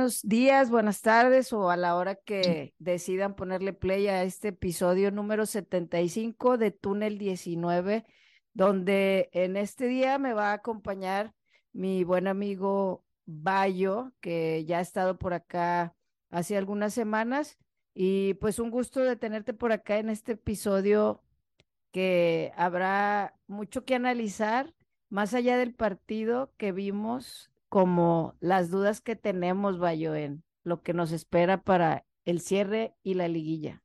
Buenos días, buenas tardes o a la hora que decidan ponerle play a este episodio número 75 de Túnel 19, donde en este día me va a acompañar mi buen amigo Bayo, que ya ha estado por acá hace algunas semanas. Y pues un gusto de tenerte por acá en este episodio que habrá mucho que analizar, más allá del partido que vimos como las dudas que tenemos, Bayo, en lo que nos espera para el cierre y la liguilla.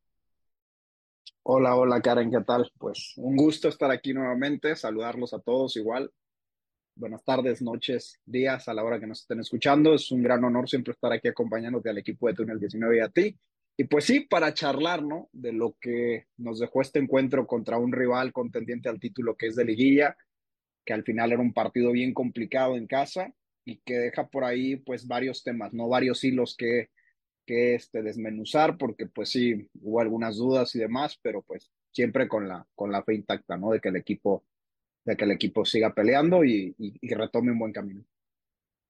Hola, hola Karen, ¿qué tal? Pues un gusto estar aquí nuevamente, saludarlos a todos igual. Buenas tardes, noches, días a la hora que nos estén escuchando. Es un gran honor siempre estar aquí acompañándote al equipo de Túnel 19 y a ti. Y pues sí, para charlar, ¿no? De lo que nos dejó este encuentro contra un rival contendiente al título que es de liguilla, que al final era un partido bien complicado en casa y que deja por ahí pues varios temas, ¿no? Varios hilos que, que este, desmenuzar, porque pues sí, hubo algunas dudas y demás, pero pues siempre con la, con la fe intacta, ¿no? De que el equipo, de que el equipo siga peleando y, y, retome un buen camino.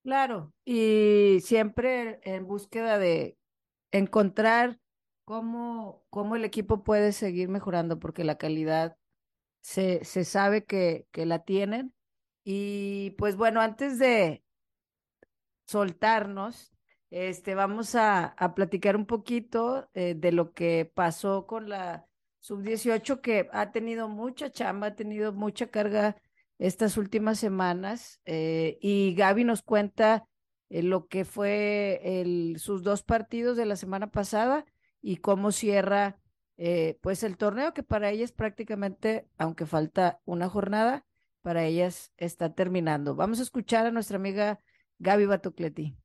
Claro, y siempre en búsqueda de encontrar cómo, cómo el equipo puede seguir mejorando, porque la calidad se, se sabe que, que la tienen. Y pues bueno, antes de, soltarnos, este, vamos a, a platicar un poquito eh, de lo que pasó con la sub-18, que ha tenido mucha chamba, ha tenido mucha carga estas últimas semanas. Eh, y Gaby nos cuenta eh, lo que fue el, sus dos partidos de la semana pasada y cómo cierra pues el torneo, que para ellas prácticamente, aunque falta una jornada, para ellas está terminando. Vamos a escuchar a nuestra amiga Gaby Batocleti.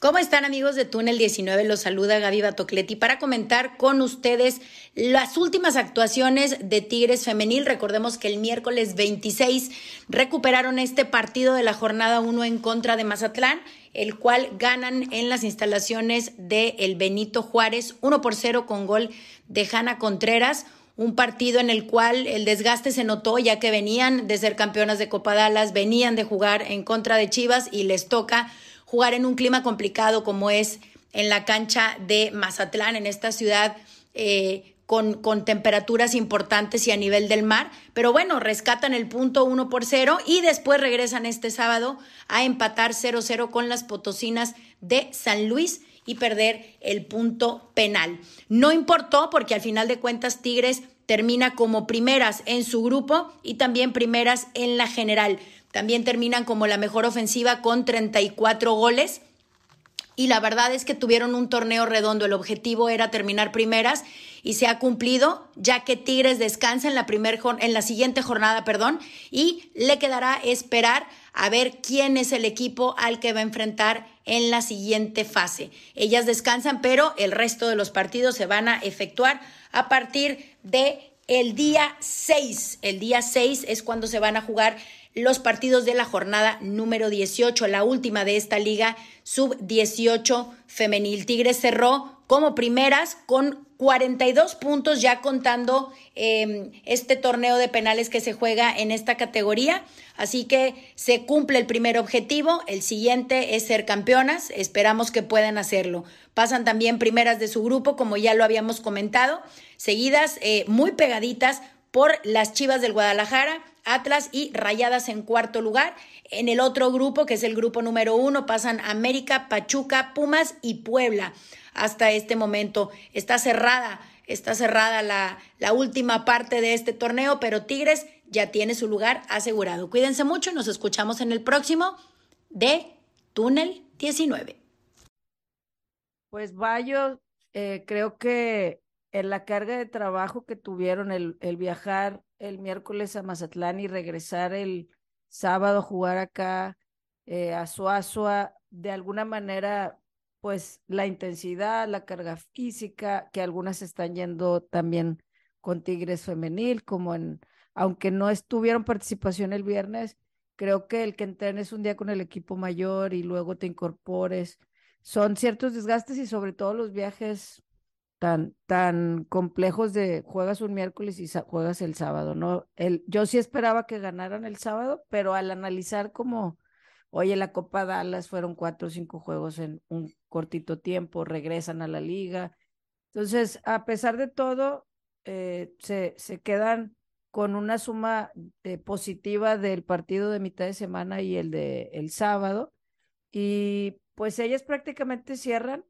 ¿Cómo están amigos de Túnel 19? Los saluda Gaby Batocleti para comentar con ustedes las últimas actuaciones de Tigres Femenil. Recordemos que el miércoles 26 recuperaron este partido de la jornada 1 en contra de Mazatlán, el cual ganan en las instalaciones de el Benito Juárez 1 por 0 con gol de Hanna Contreras un partido en el cual el desgaste se notó ya que venían de ser campeonas de Copa Dallas, venían de jugar en contra de Chivas y les toca jugar en un clima complicado como es en la cancha de Mazatlán, en esta ciudad eh, con, con, temperaturas importantes y a nivel del mar. Pero bueno, rescatan el punto 1 por 0 y después regresan este sábado a empatar 0-0 con las potosinas de San Luis y perder el punto penal. No importó porque al final de cuentas Tigres termina como primeras en su grupo y también primeras en la general. También terminan como la mejor ofensiva con 34 goles. Y la verdad es que tuvieron un torneo redondo. El objetivo era terminar primeras y se ha cumplido, ya que Tigres descansa en la, primer, en la siguiente jornada, perdón, y le quedará esperar a ver quién es el equipo al que va a enfrentar en la siguiente fase. Ellas descansan, pero el resto de los partidos se van a efectuar a partir de el día 6. El día 6 es cuando se van a jugar los partidos de la jornada número 18, la última de esta liga sub 18 femenil. Tigres cerró como primeras con 42 puntos ya contando em, este torneo de penales que se juega en esta categoría. Así que se cumple el primer objetivo, el siguiente es ser campeonas, esperamos que puedan hacerlo. Pasan también primeras de su grupo, como ya lo habíamos comentado, seguidas eh, muy pegaditas por las Chivas del Guadalajara, Atlas y Rayadas en cuarto lugar. En el otro grupo, que es el grupo número uno, pasan América, Pachuca, Pumas y Puebla hasta este momento. Está cerrada, está cerrada la, última parte de este torneo, pero Tigres ya tiene su lugar asegurado. Cuídense mucho, nos escuchamos en el próximo de Túnel 19. Pues Bayo, eh, creo que en la carga de trabajo que tuvieron el, el viajar el miércoles a Mazatlán y regresar el sábado a jugar acá eh, a Suazua, de alguna manera pues la intensidad, la carga física, que algunas están yendo también con Tigres femenil, como en, aunque no estuvieron participación el viernes, creo que el que entrenes un día con el equipo mayor y luego te incorpores, son ciertos desgastes y sobre todo los viajes tan, tan complejos de juegas un miércoles y juegas el sábado, ¿no? El, yo sí esperaba que ganaran el sábado, pero al analizar como Oye, la Copa Dallas fueron cuatro o cinco juegos en un cortito tiempo, regresan a la liga. Entonces, a pesar de todo, eh, se, se quedan con una suma eh, positiva del partido de mitad de semana y el de el sábado. Y pues ellas prácticamente cierran.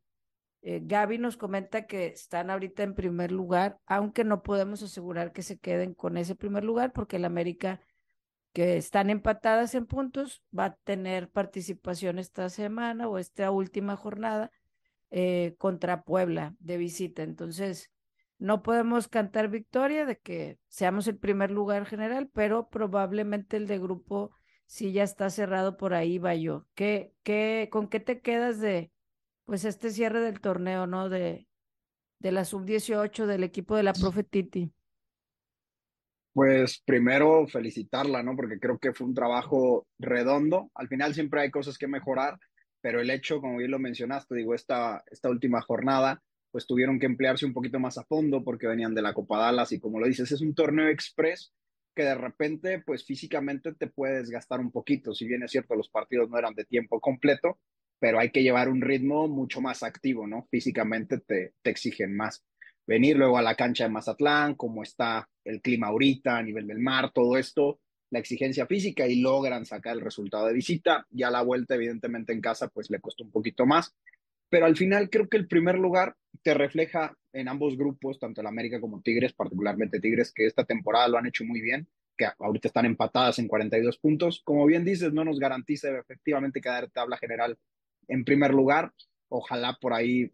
Eh, Gaby nos comenta que están ahorita en primer lugar, aunque no podemos asegurar que se queden con ese primer lugar, porque el América, que están empatadas en puntos, va a tener participación esta semana o esta última jornada eh, contra Puebla de visita. Entonces, no podemos cantar victoria de que seamos el primer lugar general, pero probablemente el de grupo sí ya está cerrado por ahí, va yo. ¿Qué, qué, ¿Con qué te quedas de pues este cierre del torneo, no? De, de la sub-18 del equipo de la profe Titi. Pues primero felicitarla, ¿no? Porque creo que fue un trabajo redondo. Al final siempre hay cosas que mejorar, pero el hecho, como bien lo mencionaste, digo, esta, esta última jornada, pues tuvieron que emplearse un poquito más a fondo porque venían de la Copa Dallas y como lo dices, es un torneo express que de repente, pues físicamente te puedes gastar un poquito. Si bien es cierto, los partidos no eran de tiempo completo, pero hay que llevar un ritmo mucho más activo, ¿no? Físicamente te, te exigen más. Venir luego a la cancha de Mazatlán, cómo está el clima ahorita, a nivel del mar, todo esto, la exigencia física y logran sacar el resultado de visita. Ya la vuelta, evidentemente, en casa, pues le costó un poquito más, pero al final creo que el primer lugar te refleja en ambos grupos, tanto el América como Tigres, particularmente Tigres, que esta temporada lo han hecho muy bien, que ahorita están empatadas en 42 puntos. Como bien dices, no nos garantiza efectivamente quedar tabla general en primer lugar. Ojalá por ahí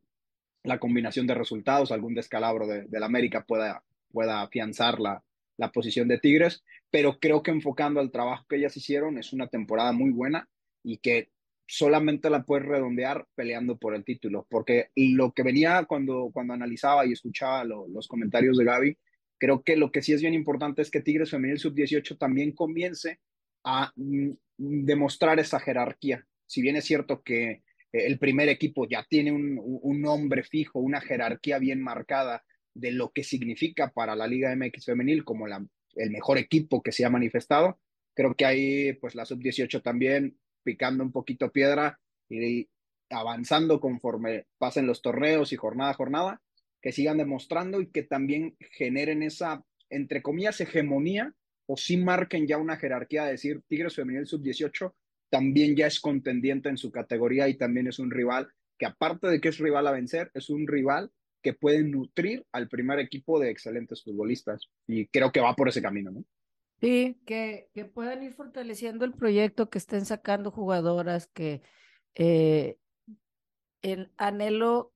la combinación de resultados, algún descalabro de, del América pueda, pueda afianzar la, la posición de Tigres, pero creo que enfocando al trabajo que ellas hicieron, es una temporada muy buena y que solamente la puedes redondear peleando por el título, porque lo que venía cuando, cuando analizaba y escuchaba los comentarios de Gaby, creo que lo que sí es bien importante es que Tigres Femenil Sub-18 también comience a mm, demostrar esa jerarquía. Si bien es cierto que el primer equipo ya tiene un, nombre fijo, una jerarquía bien marcada de lo que significa para la Liga MX Femenil como el mejor equipo que se ha manifestado, creo que ahí pues la Sub-18 también picando un poquito piedra y avanzando conforme pasen los torneos y jornada a jornada, que sigan demostrando y que también generen esa, entre comillas, hegemonía o sí marquen ya una jerarquía de decir Tigres Femenil Sub-18 también ya es contendiente en su categoría y también es un rival que aparte de que es rival a vencer, es un rival que puede nutrir al primer equipo de excelentes futbolistas y creo que va por ese camino, ¿no? Sí, que, que puedan ir fortaleciendo el proyecto, que estén sacando jugadoras, que eh, el anhelo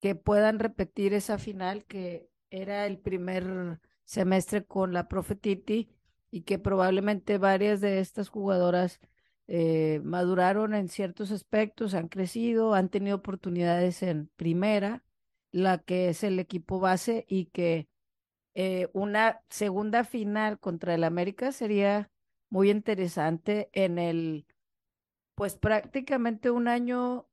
que puedan repetir esa final que era el primer semestre con la profe Titi y que probablemente varias de estas jugadoras eh, maduraron en ciertos aspectos, han crecido, han tenido oportunidades en primera, la que es el equipo base y que eh, una segunda final contra el América sería muy interesante en el, pues prácticamente un año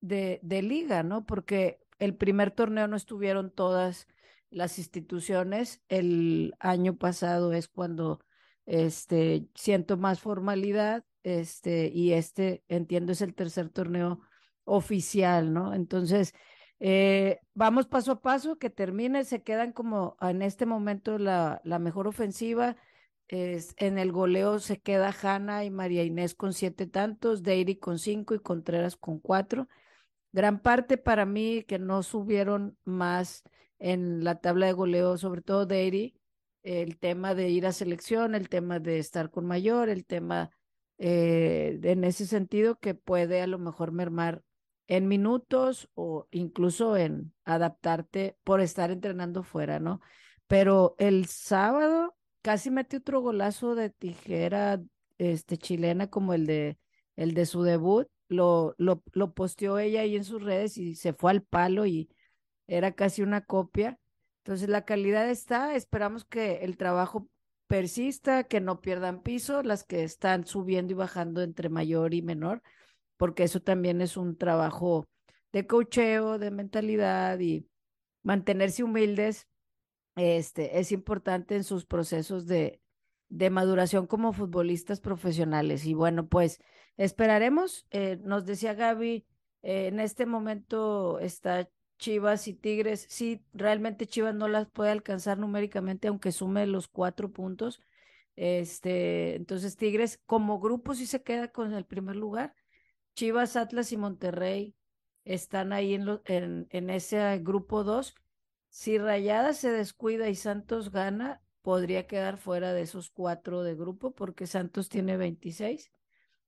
de, de liga, ¿no? Porque el primer torneo no estuvieron todas las instituciones. El año pasado es cuando este, siento más formalidad, este, y este, entiendo, es el tercer torneo oficial, ¿no? Entonces, eh, vamos paso a paso, que termine, se quedan como en este momento la, la mejor ofensiva. Es, en el goleo se queda Hanna y María Inés con siete tantos, Deiri con cinco y Contreras con cuatro. Gran parte para mí que no subieron más en la tabla de goleo, sobre todo Deiri, el tema de ir a selección, el tema de estar con mayor, el tema eh, en ese sentido que puede a lo mejor mermar en minutos o incluso en adaptarte por estar entrenando fuera, ¿no? Pero el sábado casi metió otro golazo de tijera este, chilena como el de, el de su debut. Lo, lo, lo posteó ella ahí en sus redes y se fue al palo y era casi una copia. Entonces la calidad está, esperamos que el trabajo persista, que no pierdan piso, las que están subiendo y bajando entre mayor y menor porque eso también es un trabajo de cocheo, de mentalidad y mantenerse humildes este, es importante en sus procesos de, de maduración como futbolistas profesionales. Y bueno, pues esperaremos. Eh, nos decía Gaby, eh, en este momento está Chivas y Tigres. Sí, realmente Chivas no las puede alcanzar numéricamente, aunque sume los cuatro puntos. Este, entonces Tigres como grupo sí se queda con el primer lugar. Chivas, Atlas y Monterrey están ahí en, en, en ese grupo 2. Si Rayada se descuida y Santos gana, podría quedar fuera de esos cuatro de grupo porque Santos tiene 26.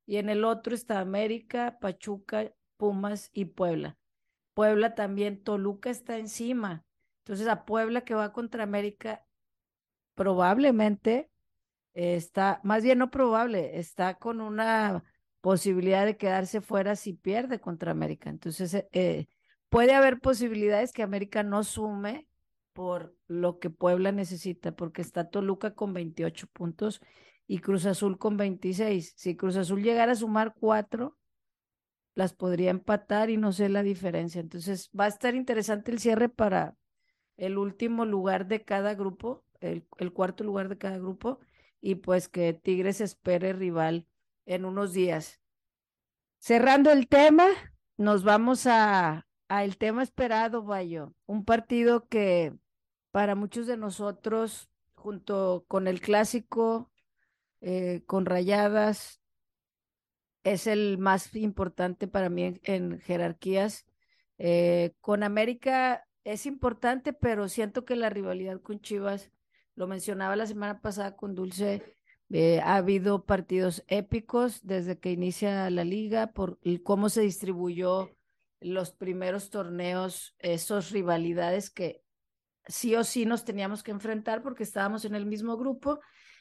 Y en el otro está América, Pachuca, Pumas y Puebla. Puebla también, Toluca está encima. Entonces a Puebla que va contra América probablemente está, más bien no probable, está con una posibilidad de quedarse fuera si pierde contra América. Entonces, eh, eh, puede haber posibilidades que América no sume por lo que Puebla necesita, porque está Toluca con 28 puntos y Cruz Azul con 26. Si Cruz Azul llegara a sumar cuatro, las podría empatar y no sé la diferencia. Entonces, va a estar interesante el cierre para el último lugar de cada grupo, el, cuarto lugar de cada grupo, y pues que Tigres espere rival en unos días. Cerrando el tema, nos vamos a, a el tema esperado, Bayo. Un partido que para muchos de nosotros, junto con el clásico, eh, con Rayadas, es el más importante para mí en, jerarquías. Eh, con América es importante, pero siento que la rivalidad con Chivas, lo mencionaba la semana pasada con Dulce, eh, ha habido partidos épicos desde que inicia la liga por cómo se distribuyó los primeros torneos, esos rivalidades que sí o sí nos teníamos que enfrentar porque estábamos en el mismo grupo.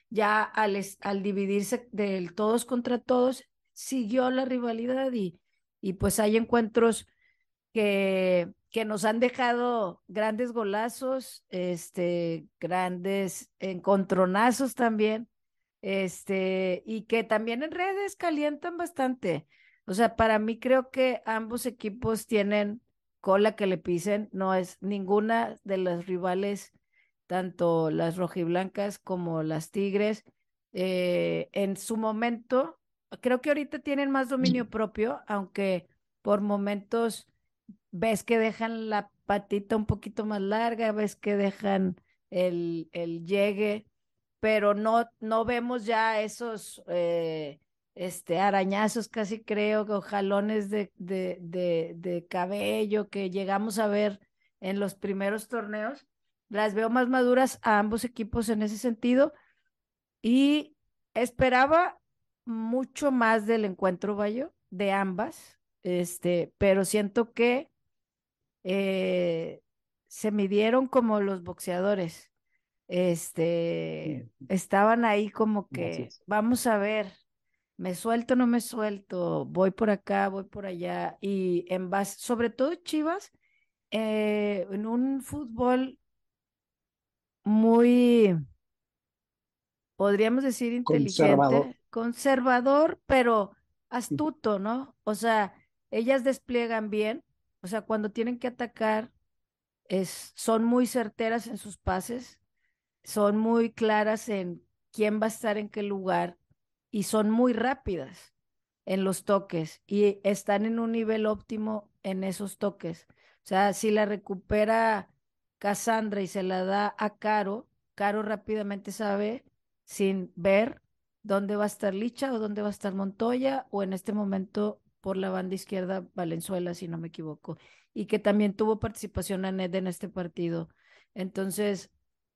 Ya al, al dividirse del todos contra todos, siguió la rivalidad y, y pues hay encuentros que, que nos han dejado grandes golazos, este, grandes encontronazos también, este, y que también en redes calientan bastante. O sea, para mí creo que ambos equipos tienen cola que le pisen, no es ninguna de las rivales, tanto las rojiblancas como las tigres, eh, en su momento, creo que ahorita tienen más dominio propio, aunque por momentos ves que dejan la patita un poquito más larga, ves que dejan el, el llegue, pero no, no vemos ya esos eh, este, arañazos casi creo, o jalones de, de, de, de cabello que llegamos a ver en los primeros torneos. Las veo más maduras a ambos equipos en ese sentido y esperaba mucho más del encuentro, Bayo, de ambas, este, pero siento que eh, se midieron como los boxeadores. Este, estaban ahí como que, vamos a ver, me suelto, no me suelto, voy por acá, voy por allá, y en base, sobre todo Chivas, eh, en un fútbol muy, podríamos decir, inteligente, conservador, pero astuto, ¿no? O sea, ellas despliegan bien, o sea, cuando tienen que atacar, es, son muy certeras en sus pases, son muy claras en quién va a estar en qué lugar y son muy rápidas en los toques y están en un nivel óptimo en esos toques. O sea, si la recupera Cassandra y se la da a Caro, Caro rápidamente sabe sin ver dónde va a estar Licha o dónde va a estar Montoya o en este momento por la banda izquierda Valenzuela, si no me equivoco, y que también tuvo participación Aned en este partido. Entonces,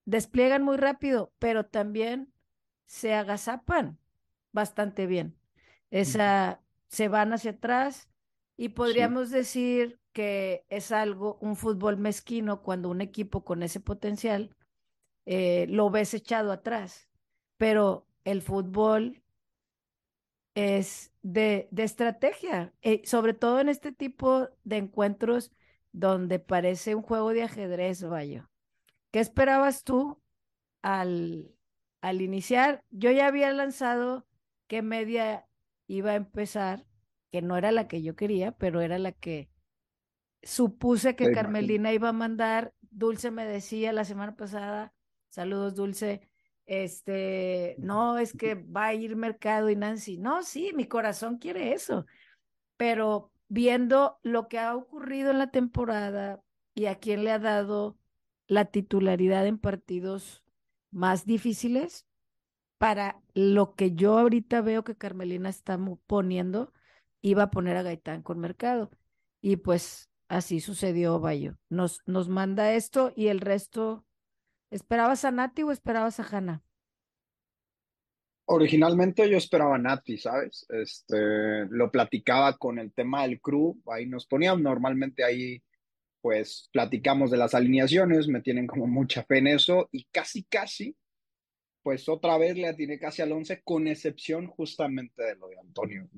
despliegan muy rápido, pero también se agazapan bastante bien. Esa, se van hacia atrás y podríamos decir que es algo, un fútbol mezquino cuando un equipo con ese potencial eh, lo ves echado atrás, pero el fútbol es de, de estrategia, eh, sobre todo en este tipo de encuentros donde parece un juego de ajedrez, vaya. ¿Qué esperabas tú al, al iniciar? Yo ya había lanzado qué media iba a empezar, que no era la que yo quería, pero era la que supuse que Carmelina iba a mandar. Dulce me decía la semana pasada, saludos Dulce, este, no, es que va a ir Mercado y Nancy. No, sí, mi corazón quiere eso, pero viendo lo que ha ocurrido en la temporada y a quién le ha dado la titularidad en partidos más difíciles, para lo que yo ahorita veo que Carmelina está poniendo, iba a poner a Gaitán con Mercado. Y pues así sucedió, Bayo. Nos, nos manda esto y el resto. ¿Esperabas a Nati o esperabas a Hanna? Originalmente yo esperaba a Nati, ¿sabes? Este, lo platicaba con el tema del crew, ahí nos poníamos normalmente ahí, pues platicamos de las alineaciones, me tienen como mucha fe en eso y casi, casi pues otra vez le atiné casi al 11, con excepción justamente de lo de Antonio.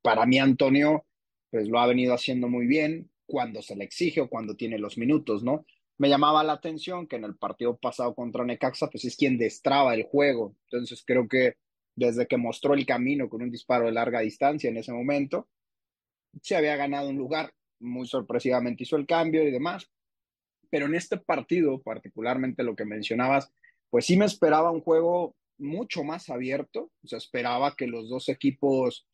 Para mí, Antonio, pues lo ha venido haciendo muy bien cuando se le exige o cuando tiene los minutos, ¿no? Me llamaba la atención que en el partido pasado contra Necaxa, pues es quien destraba el juego. Entonces creo que desde que mostró el camino con un disparo de larga distancia en ese momento, se había ganado un lugar. Muy sorpresivamente hizo el cambio y demás. Pero en este partido, particularmente lo que mencionabas, pues sí me esperaba un juego mucho más abierto, o sea, esperaba que los dos equipos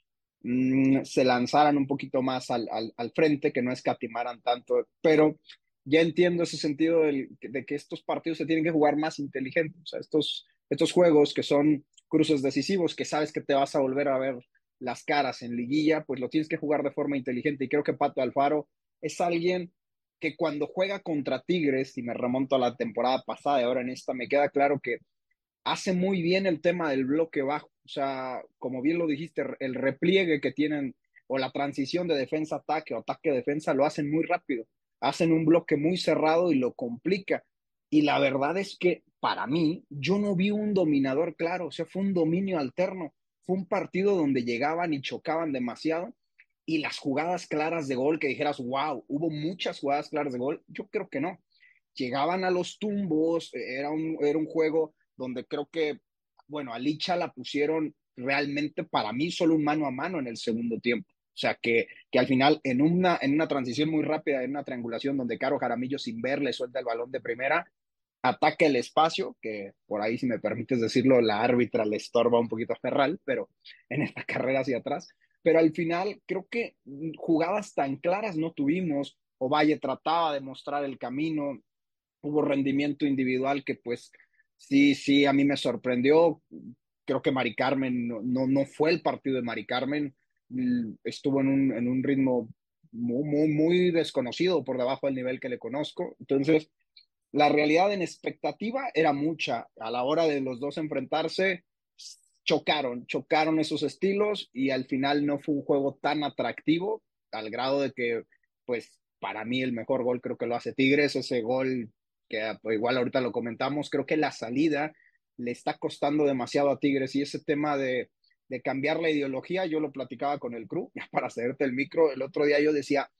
mm, se lanzaran un poquito más al, al, frente, que no escatimaran tanto, pero ya entiendo ese sentido de que estos partidos se tienen que jugar más inteligentes, o sea, estos, estos juegos que son cruces decisivos, que sabes que te vas a volver a ver las caras en liguilla, pues lo tienes que jugar de forma inteligente y creo que Pato Alfaro es alguien que cuando juega contra Tigres, y me remonto a la temporada pasada y ahora en esta, me queda claro que hace muy bien el tema del bloque bajo. O sea, como bien lo dijiste, el repliegue que tienen o la transición de defensa-ataque o ataque-defensa lo hacen muy rápido. Hacen un bloque muy cerrado y lo complica. Y la verdad es que para mí, yo no vi un dominador claro, o sea, fue un dominio alterno. Fue un partido donde llegaban y chocaban demasiado y las jugadas claras de gol que dijeras, wow, hubo muchas jugadas claras de gol, yo creo que no. Llegaban a los tumbos, era un, era un juego donde creo que, bueno, a Licha la pusieron realmente para mí solo un mano a mano en el segundo tiempo. O sea, que, que al final en una, en una transición muy rápida, en una triangulación donde Caro Jaramillo sin verle suelta el balón de primera, ataca el espacio, que por ahí, si me permites decirlo, la árbitra le estorba un poquito a Ferral, pero en esta carrera hacia atrás pero al final creo que jugadas tan claras no tuvimos. Ovalle trataba de mostrar el camino, hubo rendimiento individual que pues sí, sí, a mí me sorprendió. Creo que Mari Carmen no, no, fue el partido de Mari Carmen, mm, estuvo en un, en un ritmo muy, muy, muy desconocido por debajo del nivel que le conozco. Entonces, la realidad en expectativa era mucha. A la hora de los dos enfrentarse, chocaron, chocaron esos estilos y al final no fue un juego tan atractivo al grado de que, pues, para mí el mejor gol creo que lo hace Tigres, ese gol que pues, igual ahorita lo comentamos, creo que la salida le está costando demasiado a Tigres y ese tema de, de cambiar la ideología, yo lo platicaba con el crew, para hacerte el micro, el otro día yo decía,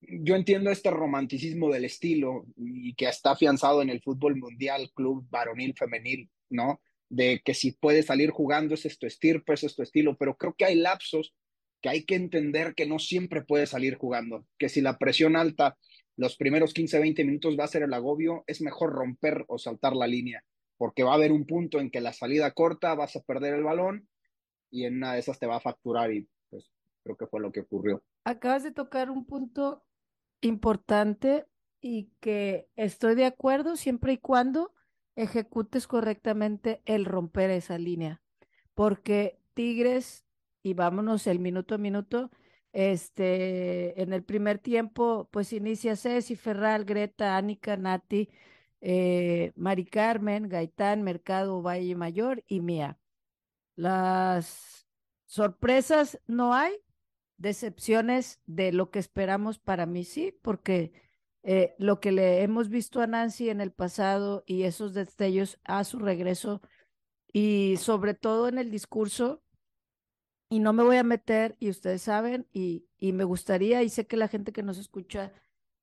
yo entiendo este romanticismo del estilo y que está afianzado en el fútbol mundial, club varonil, femenil, ¿no? de que si puede salir jugando es esto estirpe, es esto estilo, pero creo que hay lapsos que hay que entender que no siempre puede salir jugando, que si la presión alta los primeros 15, 20 minutos va a ser el agobio, es mejor romper o saltar la línea, porque va a haber un punto en que la salida corta vas a perder el balón y en una de esas te va a facturar y pues creo que fue lo que ocurrió. Acabas de tocar un punto importante y que estoy de acuerdo siempre y cuando ejecutes correctamente el romper esa línea. Porque Tigres, y vámonos el minuto a minuto, este, en el primer tiempo, pues inicia Ceci, Ferral, Greta, Ánica, Nati, eh, Mari Carmen, Gaitán, Mercado, Valle Mayor y Mía. Las sorpresas no hay, decepciones de lo que esperamos para mí sí, porque eh, lo que le hemos visto a Nancy en el pasado y esos destellos a su regreso y sobre todo en el discurso, y no me voy a meter, y ustedes saben, y, y me gustaría, y sé que la gente que nos escucha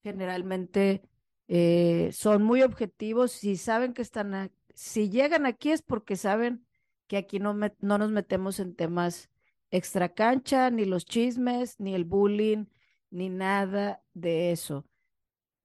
generalmente eh, son muy objetivos, si saben que están, si llegan aquí es porque saben que aquí no, no nos metemos en temas extra cancha, ni los chismes, ni el bullying, ni nada de eso.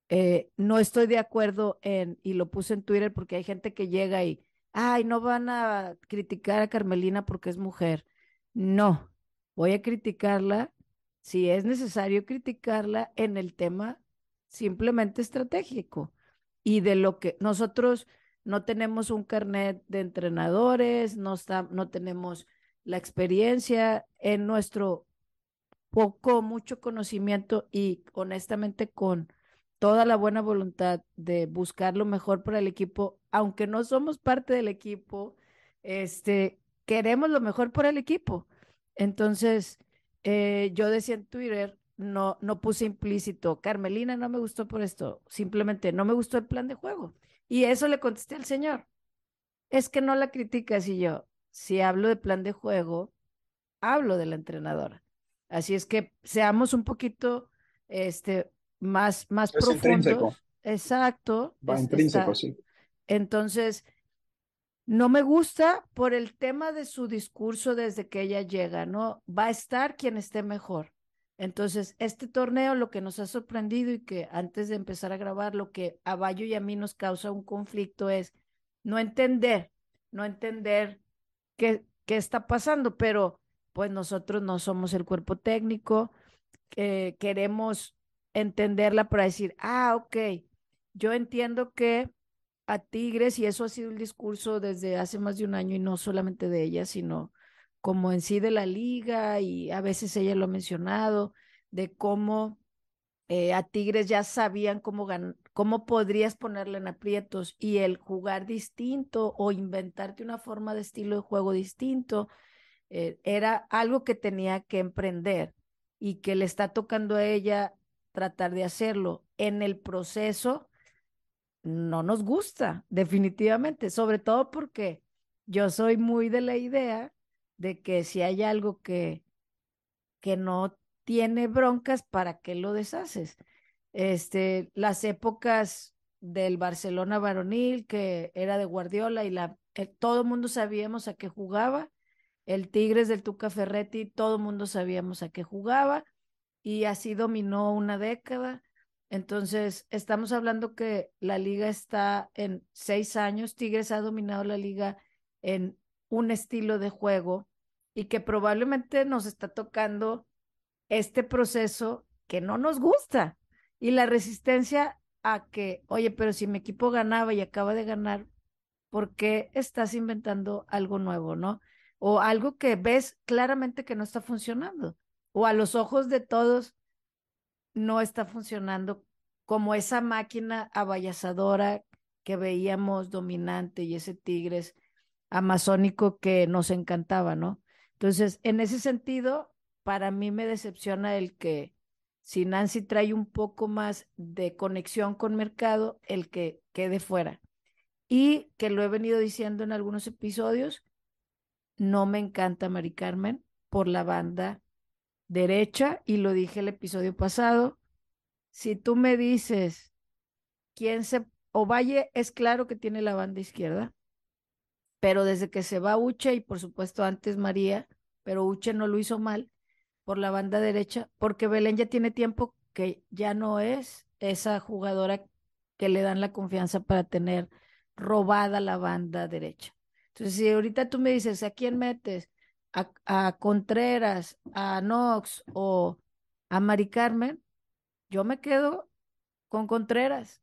Eh, no estoy de acuerdo en, y lo puse en Twitter porque hay gente que llega y ay, no van a criticar a Carmelina porque es mujer. No, voy a criticarla si es necesario criticarla en el tema simplemente estratégico y de lo que nosotros no tenemos un carnet de entrenadores, no, está, no tenemos la experiencia en nuestro poco, mucho conocimiento y honestamente con toda la buena voluntad de buscar lo mejor para el equipo, aunque no somos parte del equipo, este, queremos lo mejor para el equipo. Entonces, eh, yo decía en Twitter, no, no puse implícito, Carmelina no me gustó por esto, simplemente no me gustó el plan de juego. Y eso le contesté al señor. Es que no la criticas y yo, si hablo de plan de juego, hablo de la entrenadora. Así es que seamos un poquito este, más, más profundos. Exacto. Va intrínseco, sí. Entonces, no me gusta por el tema de su discurso desde que ella llega, ¿no? Va a estar quien esté mejor. Entonces, este torneo lo que nos ha sorprendido y que antes de empezar a grabar, lo que a Bayo y a mí nos causa un conflicto es no entender, no entender qué, qué está pasando, pero pues nosotros no somos el cuerpo técnico, eh, queremos entenderla para decir, ah, ok, yo entiendo que a Tigres, y eso ha sido el discurso desde hace más de un año y no solamente de ella, sino como en sí de la liga y a veces ella lo ha mencionado, de cómo eh, a Tigres ya sabían cómo, cómo podrías ponerle en aprietos y el jugar distinto o inventarte una forma de estilo de juego distinto, eh, era algo que tenía que emprender y que le está tocando a ella tratar de hacerlo. En el proceso no nos gusta, definitivamente, sobre todo porque yo soy muy de la idea de que si hay algo que, que no tiene broncas, ¿para qué lo deshaces? Este, las épocas del Barcelona varonil, que era de Guardiola y la, eh, todo el mundo sabíamos a qué jugaba, el Tigres del Tuca Ferretti, todo el mundo sabíamos a qué jugaba y así dominó una década. Entonces, estamos hablando que la liga está en seis años, Tigres ha dominado la liga en un estilo de juego y que probablemente nos está tocando este proceso que no nos gusta y la resistencia a que, oye, pero si mi equipo ganaba y acaba de ganar, ¿por qué estás inventando algo nuevo, no? O algo que ves claramente que no está funcionando, o a los ojos de todos no está funcionando como esa máquina abayazadora que veíamos dominante y ese tigres amazónico que nos encantaba, ¿no? Entonces, en ese sentido, para mí me decepciona el que si Nancy trae un poco más de conexión con mercado, el que quede fuera. Y que lo he venido diciendo en algunos episodios, no me encanta Mari Carmen por la banda derecha, y lo dije el episodio pasado. Si tú me dices quién se. Ovalle es claro que tiene la banda izquierda, pero desde que se va Uche y por supuesto antes María, pero Uche no lo hizo mal por la banda derecha, porque Belén ya tiene tiempo que ya no es esa jugadora que le dan la confianza para tener robada la banda derecha. Entonces, si ahorita tú me dices, ¿a quién metes? A, Contreras, a Knox o a Mari Carmen, yo me quedo con Contreras,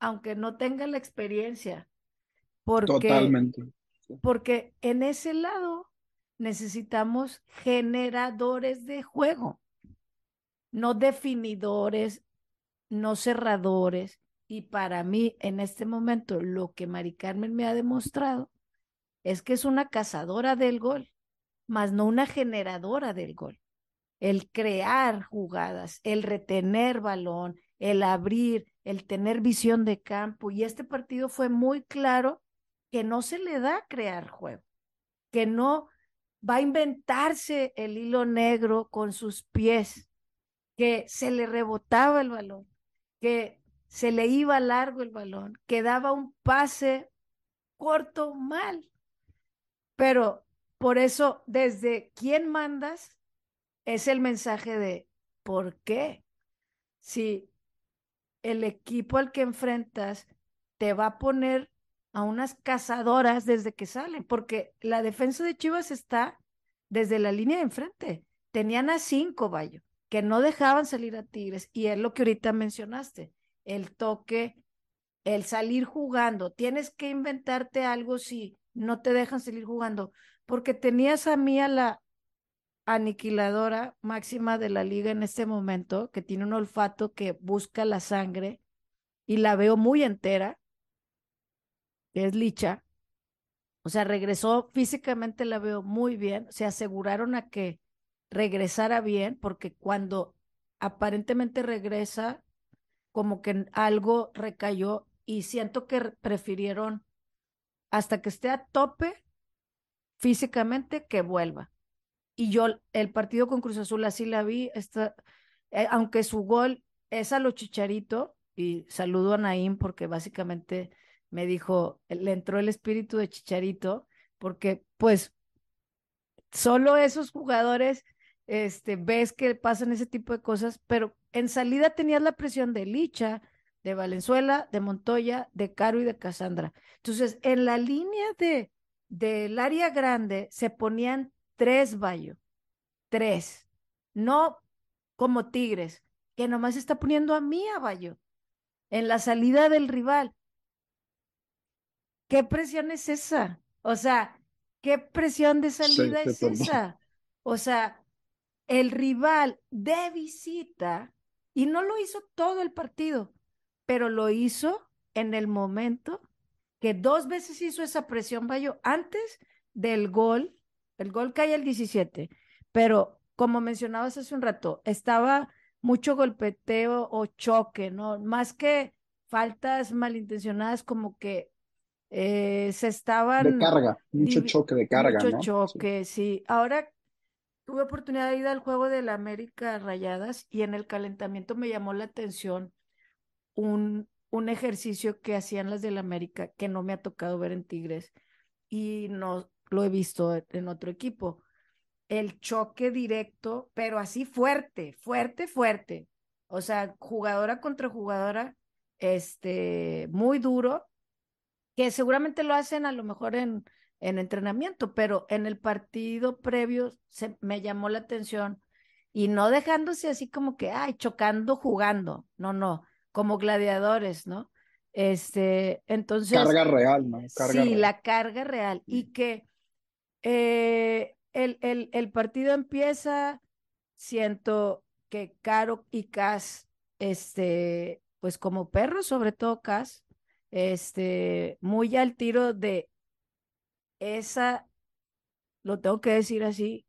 aunque no tenga la experiencia. Porque, Totalmente porque en ese lado necesitamos generadores de juego, no definidores, no cerradores. Y para mí, en este momento, lo que Mari Carmen me ha demostrado es que es una cazadora del gol, más no una generadora del gol. El crear jugadas, el retener balón, el abrir, el tener visión de campo. Y este partido fue muy claro que no se le da crear juego, que no va a inventarse el hilo negro con sus pies, que se le rebotaba el balón, que se le iba largo el balón, que daba un pase corto mal. Pero por eso, desde quién mandas, es el mensaje de ¿por qué? Si el equipo al que enfrentas te va a poner a unas cazadoras desde que salen, porque la defensa de Chivas está desde la línea de enfrente. Tenían a cinco, Bayo, que no dejaban salir a Tigres, y es lo que ahorita mencionaste, el toque, el salir jugando. Tienes que inventarte algo si no te dejan salir jugando, porque tenías a mí a la aniquiladora máxima de la liga en este momento, que tiene un olfato que busca la sangre y la veo muy entera, es Licha. O sea, regresó físicamente, la veo muy bien. Se aseguraron a que regresara bien, porque cuando aparentemente regresa, como que algo recayó y siento que prefirieron hasta que esté a tope físicamente que vuelva. Y yo el partido con Cruz Azul así la vi, está, eh, aunque su gol es a lo chicharito, y saludo a Naim porque básicamente me dijo, le entró el espíritu de chicharito, porque pues solo esos jugadores, este, ves que pasan ese tipo de cosas, pero en salida tenías la presión de Licha, de Valenzuela, de Montoya, de Caro y de Casandra. Entonces, en la línea de del área grande se ponían tres Bayo, tres, no como Tigres, que nomás está poniendo a mí a Bayo en la salida del rival. ¿Qué presión es esa? O sea, ¿qué presión de salida es esa? O sea, el rival de visita, y no lo hizo todo el partido, pero lo hizo en el momento que dos veces hizo esa presión, Bayo, antes del gol, el gol cae el 17, pero como mencionabas hace un rato, estaba mucho golpeteo o choque, ¿no? Más que faltas malintencionadas, como que eh, se estaban... De carga, mucho choque de carga, mucho choque, sí. Ahora tuve oportunidad de ir al juego de la América Rayadas y en el calentamiento me llamó la atención un, un ejercicio que hacían las del América que no me ha tocado ver en Tigres y no lo he visto en otro equipo. El choque directo, pero así fuerte, fuerte, fuerte. O sea, jugadora contra jugadora, este, muy duro, que seguramente lo hacen a lo mejor en, en entrenamiento, pero en el partido previo se, me llamó la atención y no dejándose así como que, ay, chocando, jugando, no, no, como gladiadores, ¿no? Este, entonces. Carga real, ¿no? sí, la carga real. Y que eh, el, el, el, partido empieza, siento que Caro y Cas, este, pues como perros, sobre todo Cas, este, muy al tiro de esa, lo tengo que decir así,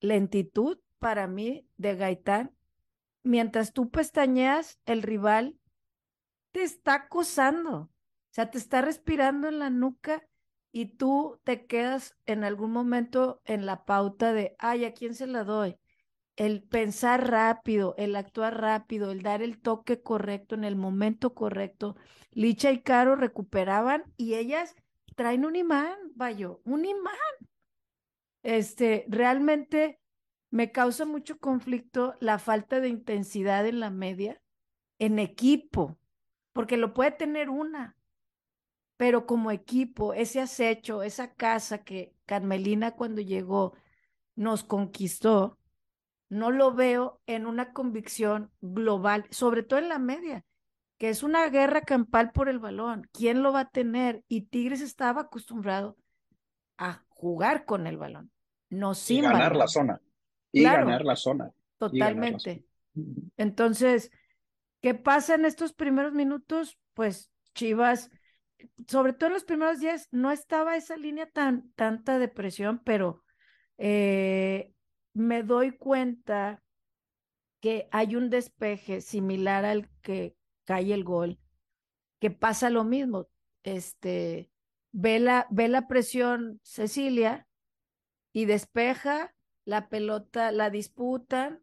lentitud para mí de Gaitán mientras tú pestañeas, el rival te está acosando, o sea, te está respirando en la nuca y tú te quedas en algún momento en la pauta de, ay, ¿a quién se la doy? El pensar rápido, el actuar rápido, el dar el toque correcto en el momento correcto. Licha y Caro recuperaban y ellas traen un imán, vaya, un imán. Este, realmente me causa mucho conflicto la falta de intensidad en la media, en equipo, porque lo puede tener una, pero como equipo, ese acecho, esa casa que Carmelina cuando llegó nos conquistó, no lo veo en una convicción global, sobre todo en la media, que es una guerra campal por el balón. ¿Quién lo va a tener? Y Tigres estaba acostumbrado a jugar con el balón, no sin ganar la zona y ganar la zona. Totalmente. Entonces, ¿qué pasa en estos primeros minutos? Pues Chivas, sobre todo en los primeros días, no estaba esa línea tan tanta de presión, pero eh, me doy cuenta que hay un despeje similar al que cae el gol, que pasa lo mismo. Este, ve la, ve la presión Cecilia y despeja la pelota la disputan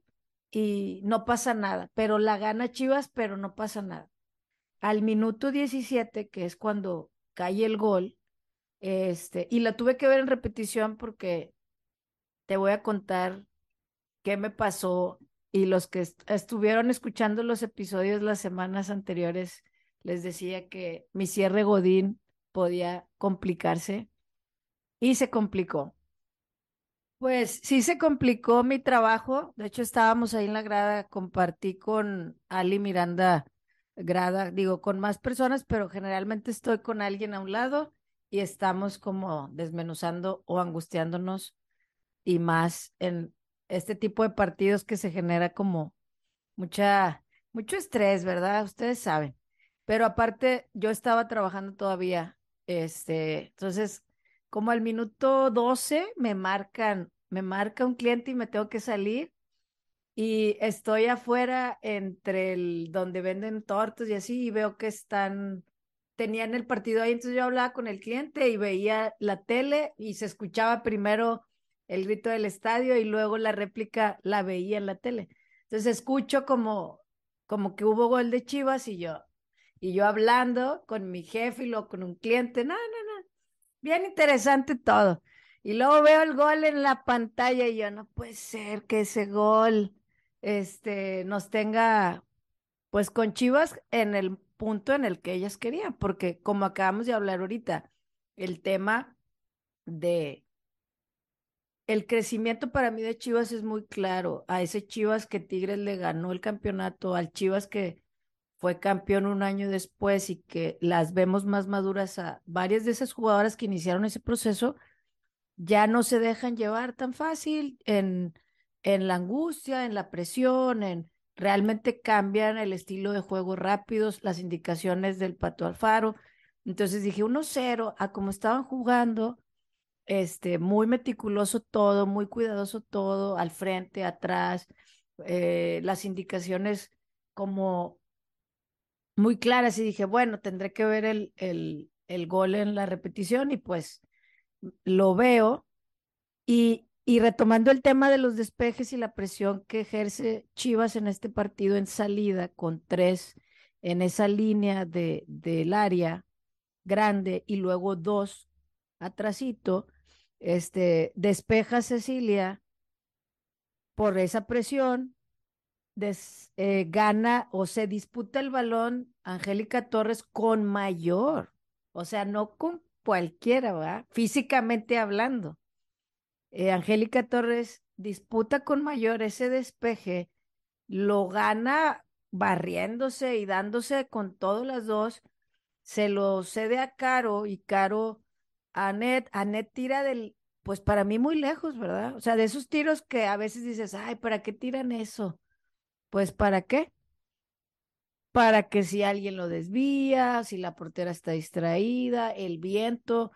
y no pasa nada, pero la gana Chivas, pero no pasa nada. Al minuto 17, que es cuando cae el gol, este, y la tuve que ver en repetición porque te voy a contar qué me pasó y los que estuvieron escuchando los episodios las semanas anteriores les decía que mi cierre Godín podía complicarse y se complicó. Pues sí se complicó mi trabajo. De hecho, estábamos ahí en la grada, compartí con Ali Miranda grada, digo, con más personas, pero generalmente estoy con alguien a un lado y estamos como desmenuzando o angustiándonos y más en este tipo de partidos que se genera como mucha, mucho estrés, ¿verdad? Ustedes saben. Pero aparte, yo estaba trabajando todavía, este, entonces, como al minuto 12 me marcan, me marca un cliente y me tengo que salir y estoy afuera entre el donde venden tortas y así y veo que están tenían el partido ahí, entonces yo hablaba con el cliente y veía la tele y se escuchaba primero el grito del estadio y luego la réplica la veía en la tele. Entonces escucho como como que hubo gol de Chivas y yo y yo hablando con mi jefe y luego con un cliente, no, no, no. Bien interesante todo. Y luego veo el gol en la pantalla y yo no puede ser que ese gol este, nos tenga pues con Chivas en el punto en el que ellas querían, porque como acabamos de hablar ahorita, el tema de el crecimiento para mí de Chivas es muy claro. A ese Chivas que Tigres le ganó el campeonato, al Chivas que fue campeón un año después y que las vemos más maduras a varias de esas jugadoras que iniciaron ese proceso, ya no se dejan llevar tan fácil en en la angustia, en la presión, en realmente cambian el estilo de juego rápidos, las indicaciones del Pato Alfaro. Entonces dije 1-0, a como estaban jugando, este, muy meticuloso todo, muy cuidadoso todo, al frente, atrás, eh, las indicaciones como muy claras y dije, bueno, tendré que ver el, el, el gol en la repetición y pues lo veo y, y retomando el tema de los despejes y la presión que ejerce Chivas en este partido en salida con tres en esa línea de, del área grande y luego dos atrasito, este, despeja Cecilia por esa presión, eh, gana o se disputa el balón Angélica Torres con mayor, o sea, no con cualquiera, ¿verdad? Físicamente hablando. Eh, Angélica Torres disputa con mayor ese despeje, lo gana barriéndose y dándose con todas las dos, se lo cede a Caro y Caro a Anet, Anet tira del, pues para mí muy lejos, ¿verdad? O sea, de esos tiros que a veces dices, ay, ¿para qué tiran eso? Pues ¿para qué? Para que si alguien lo desvía, si la portera está distraída, el viento,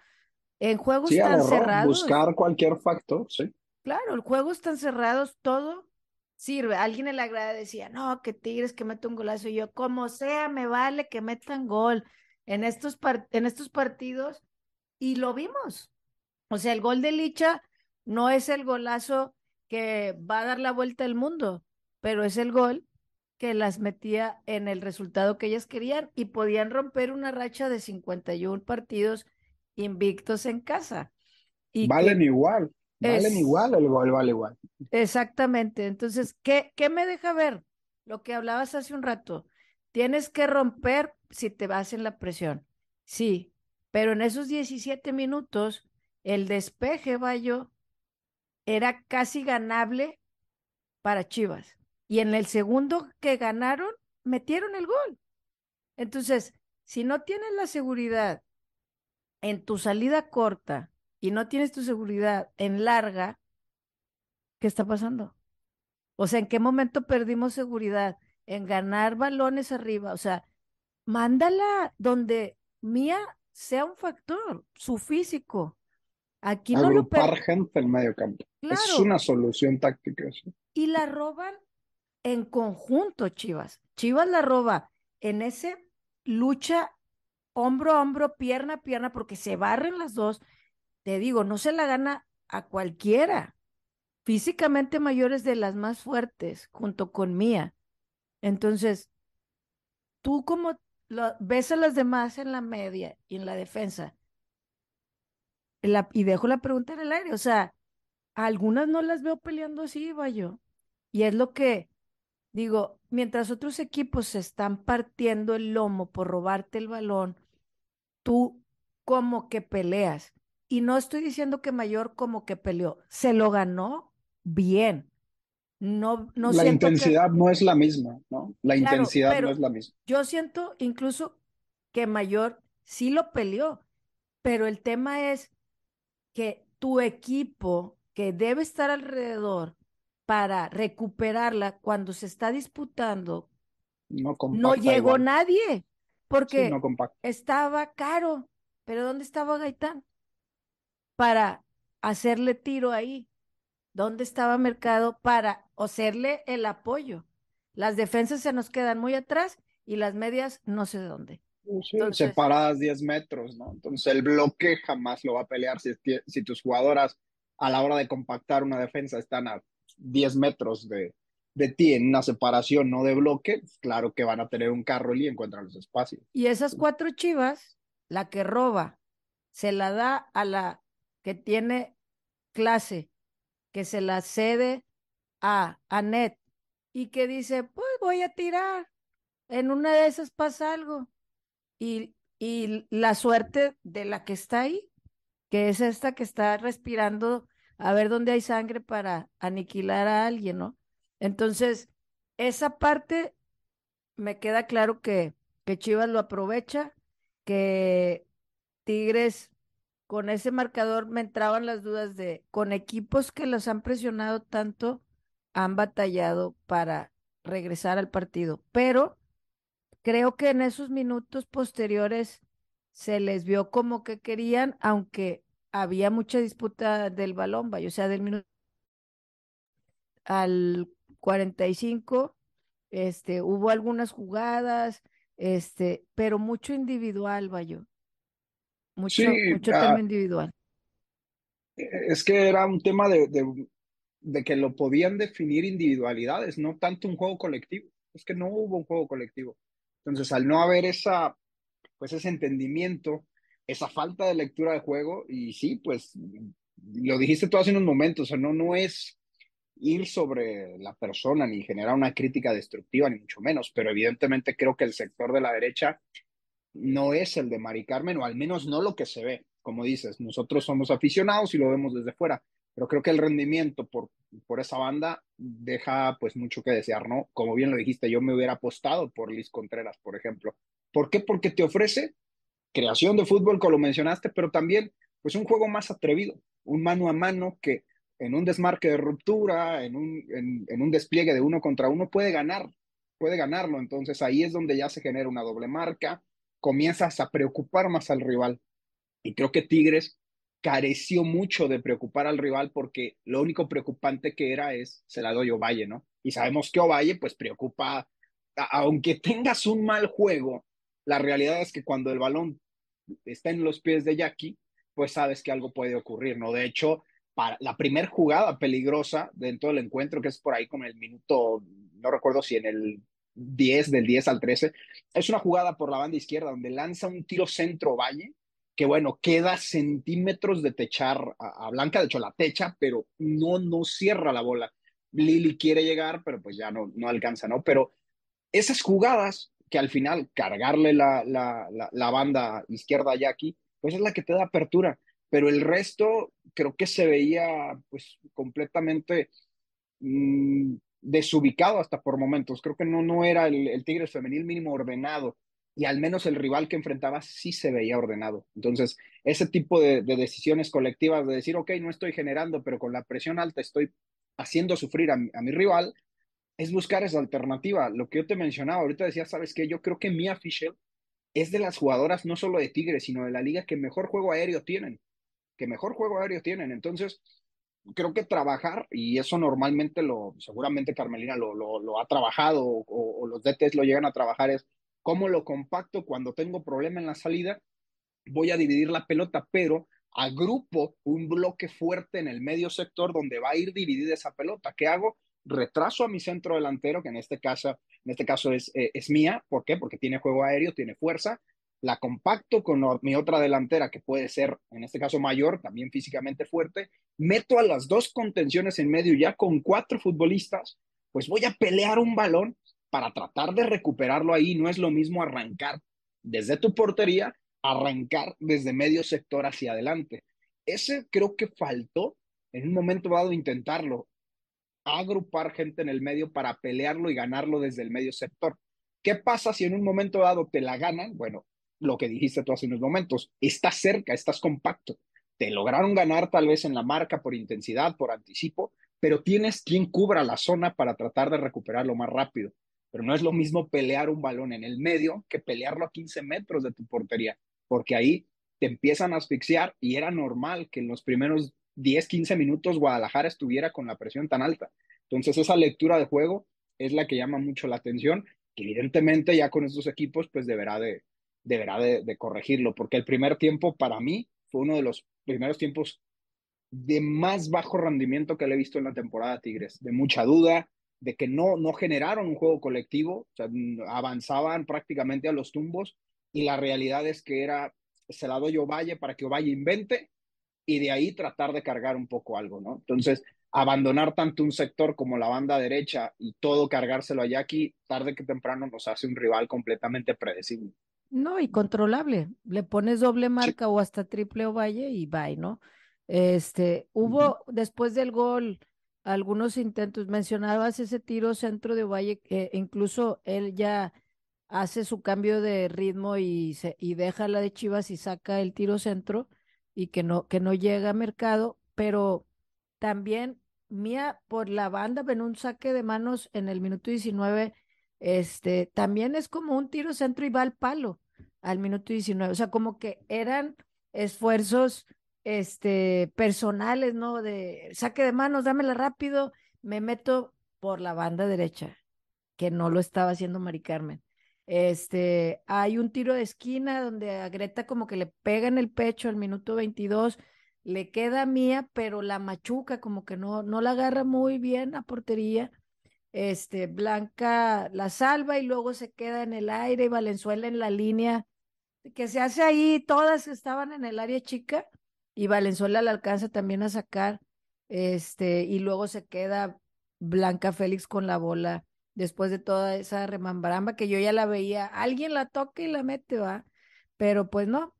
en juegos tan cerrados. Buscar cualquier factor, sí. Claro, en juegos tan cerrados, todo sirve. Alguien en la grada decía, no, que Tigres que mete un golazo. Y yo, como sea, me vale que metan gol en estos, en estos partidos. Y lo vimos. O sea, el gol de Licha no es el golazo que va a dar la vuelta al mundo, pero es el gol que las metía en el resultado que ellas querían y podían romper una racha de 51 partidos invictos en casa. Y valen igual, valen igual, el gol vale igual. Exactamente. Entonces, ¿qué, ¿qué me deja ver? Lo que hablabas hace un rato. Tienes que romper si te vas en la presión. Sí, pero en esos 17 minutos, el despeje, Bayo, era casi ganable para Chivas. Y en el segundo que ganaron, metieron el gol. Entonces, si no tienes la seguridad en tu salida corta y no tienes tu seguridad en larga, ¿qué está pasando? O sea, ¿en qué momento perdimos seguridad? En ganar balones arriba. O sea, mándala donde Mía sea un factor, su físico. Aquí no lo gente en medio campo. Es una solución táctica. Y la roban en conjunto, Chivas. Chivas la roba en ese lucha hombro a hombro, pierna a pierna, porque se barren las dos. Te digo, no se la gana a cualquiera. Físicamente mayores de las más fuertes, junto con Mía. Entonces, tú como ves a las demás en la media y en la defensa, y dejo la pregunta en el aire, o sea, algunas no las veo peleando así, yo Y es lo que Digo, mientras otros equipos se están partiendo el lomo por robarte el balón, tú como que peleas. Y no estoy diciendo que Mayor como que peleó, se lo ganó bien. No, no la intensidad no es la misma, ¿no? La intensidad no es la misma. Yo siento incluso que Mayor sí lo peleó, pero el tema es que tu equipo que debe estar alrededor para recuperarla cuando se está disputando, no, no llegó nadie, porque estaba caro. Pero ¿dónde estaba Gaitán? Para hacerle tiro ahí. ¿Dónde estaba Mercado para hacerle el apoyo? Las defensas se nos quedan muy atrás y las medias no sé dónde. separadas 10 metros, ¿no? Entonces el bloque jamás lo va a pelear si, si tus jugadoras a la hora de compactar una defensa están a 10 metros de, de ti en una separación no de bloque, pues, claro que van a tener un carro y encuentran los espacios. Y esas cuatro chivas, la que roba, se la da a la que tiene clase, que se la cede a Anet y que dice, pues voy a tirar, en una de esas pasa algo. Y, y la suerte de la que está ahí, que es esta que está respirando a ver dónde hay sangre para aniquilar a alguien, ¿no? Entonces, esa parte me queda claro que, que Chivas lo aprovecha, que Tigres con ese marcador me entraban las dudas de, con equipos que los han presionado tanto, han batallado para regresar al partido, pero creo que en esos minutos posteriores se les vio como que querían, aunque había mucha disputa del balón, o sea, del minuto al 45, este, hubo algunas jugadas, este, pero mucho individual, vaya. Mucho, mucho tema individual. Es que era un tema de, de, de, que lo podían definir individualidades, no tanto un juego colectivo. Es que no hubo un juego colectivo. Entonces, al no haber esa, pues ese entendimiento, esa falta de lectura de juego y sí, pues lo dijiste tú hace unos momentos, o sea, no, no es ir sobre la persona ni generar una crítica destructiva, ni mucho menos, pero evidentemente creo que el sector de la derecha no es el de Mari Carmen, o al menos no lo que se ve. Como dices, nosotros somos aficionados y lo vemos desde fuera, pero creo que el rendimiento por, por esa banda deja pues mucho que desear, ¿no? Como bien lo dijiste, yo me hubiera apostado por Liz Contreras, por ejemplo. ¿Por qué? Porque te ofrece creación de fútbol, como lo mencionaste, pero también pues un juego más atrevido, un mano a mano que en un desmarque de ruptura, en un, en, un despliegue de uno contra uno, puede ganar, puede ganarlo. Entonces ahí es donde ya se genera una doble marca, comienzas a preocupar más al rival. Y creo que Tigres careció mucho de preocupar al rival porque lo único preocupante que era es, se la doy Ovalle, ¿no? Y sabemos que Ovalle pues preocupa, aunque tengas un mal juego, la realidad es que cuando el balón está en los pies de Jackie, pues sabes que algo puede ocurrir, ¿no? De hecho, para la primera jugada peligrosa dentro del encuentro, que es por ahí con el minuto, no recuerdo si en el 10, del 10 al 13, es una jugada por la banda izquierda donde lanza un tiro centro-valle, que bueno, queda centímetros de techar a, Blanca, de hecho la techa, pero no, no cierra la bola. Lili quiere llegar, pero pues ya no, no alcanza, ¿no? Pero esas jugadas que al final cargarle la, la, la, banda izquierda a Jackie, pues es la que te da apertura. Pero el resto creo que se veía pues completamente mm, desubicado hasta por momentos. Creo que no, no era el, el Tigres femenil mínimo ordenado y al menos el rival que enfrentaba sí se veía ordenado. Entonces, ese tipo de, de, decisiones colectivas de decir, ok, no estoy generando, pero con la presión alta estoy haciendo sufrir a, a mi rival, es buscar esa alternativa. Lo que yo te mencionaba, ahorita decía, ¿sabes qué? Yo creo que Mia Fischel es de las jugadoras no solo de Tigres, sino de la liga que mejor juego aéreo tienen, que mejor juego aéreo tienen. Entonces, creo que trabajar, y eso normalmente lo, seguramente Carmelina lo, lo, ha trabajado o, los DTs lo llegan a trabajar, es cómo lo compacto cuando tengo problema en la salida, voy a dividir la pelota, pero agrupo un bloque fuerte en el medio sector donde va a ir dividida esa pelota. ¿Qué hago? retraso a mi centro delantero, que en este caso, en este caso es, eh, es mía. ¿Por qué? Porque tiene juego aéreo, tiene fuerza. La compacto con mi otra delantera, que puede ser, en este caso, mayor, también físicamente fuerte. Meto a las dos contenciones en medio ya con cuatro futbolistas pues voy a pelear un balón para tratar de recuperarlo ahí. No es lo mismo arrancar desde tu portería, arrancar desde medio sector hacia adelante. Ese creo que faltó en un momento dado intentarlo, agrupar gente en el medio para pelearlo y ganarlo desde el medio sector. ¿Qué pasa si en un momento dado te la ganan? Bueno, lo que dijiste tú hace unos momentos, estás cerca, estás compacto. Te lograron ganar tal vez en la marca por intensidad, por anticipo, pero tienes quien cubra la zona para tratar de recuperarlo más rápido. Pero no es lo mismo pelear un balón en el medio que pelearlo a 15 metros de tu portería, porque ahí te empiezan a asfixiar y era normal que en los primeros 10, 15 minutos Guadalajara estuviera con la presión tan alta. Entonces esa lectura de juego es la que llama mucho la atención, que evidentemente ya con estos equipos pues deberá de, deberá de, corregirlo, porque el primer tiempo para mí fue uno de los primeros tiempos de más bajo rendimiento que le he visto en la temporada Tigres, de mucha duda, de que no, no generaron un juego colectivo, avanzaban prácticamente a los tumbos y la realidad es que era, se la doy a Ovalle para que Ovalle invente y de ahí tratar de cargar un poco algo, ¿no? Entonces, abandonar tanto un sector como la banda derecha y todo cargárselo a Jackie, tarde que temprano nos hace un rival completamente predecible. No, y controlable. Le pones doble marca o hasta triple Ovalle y bye, ¿no? Este, hubo después del gol algunos intentos, mencionabas ese tiro centro de Ovalle, que incluso él ya hace su cambio de ritmo y, se, y deja la de Chivas y saca el tiro centro y que no, que no llega a mercado, pero también Mía por la banda en un saque de manos en el minuto 19, este, también es como un tiro centro y va al palo al minuto 19, o sea, como que eran esfuerzos este, personales, ¿no? De saque de manos, dámela rápido, me meto por la banda derecha, que no lo estaba haciendo Mari Carmen. Este, hay un tiro de esquina donde a Greta como que le pega en el pecho al minuto 22, le queda mía, pero la machuca como que no, no la agarra muy bien a portería. Este, Blanca la salva y luego se queda en el aire y Valenzuela en la línea que se hace ahí, todas estaban en el área chica y Valenzuela la alcanza también a sacar, este, y luego se queda Blanca Félix con la bola después de toda esa remambramba que yo ya la veía, alguien la toca y la mete, va, pero pues no,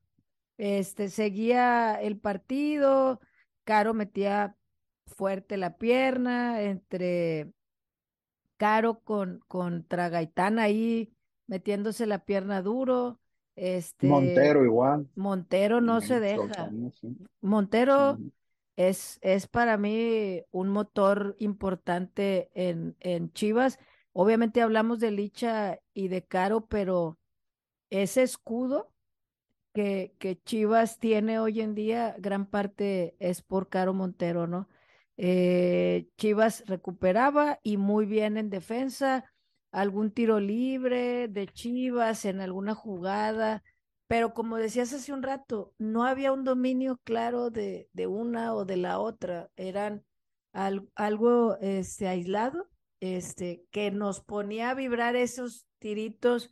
este, seguía el partido, Caro metía fuerte la pierna, entre Caro con, contra Gaitán ahí metiéndose la pierna duro, este, Montero igual. Montero no se deja. Montero es, es para mí un motor importante en, en Chivas Obviamente hablamos de Licha y de Caro, pero ese escudo que, que Chivas tiene hoy en día, gran parte es por Caro Montero, ¿no? Eh, Chivas recuperaba y muy bien en defensa, algún tiro libre de Chivas en alguna jugada, pero como decías hace un rato, no había un dominio claro de, de una o de la otra, eran algo este, aislado este, que nos ponía a vibrar esos tiritos,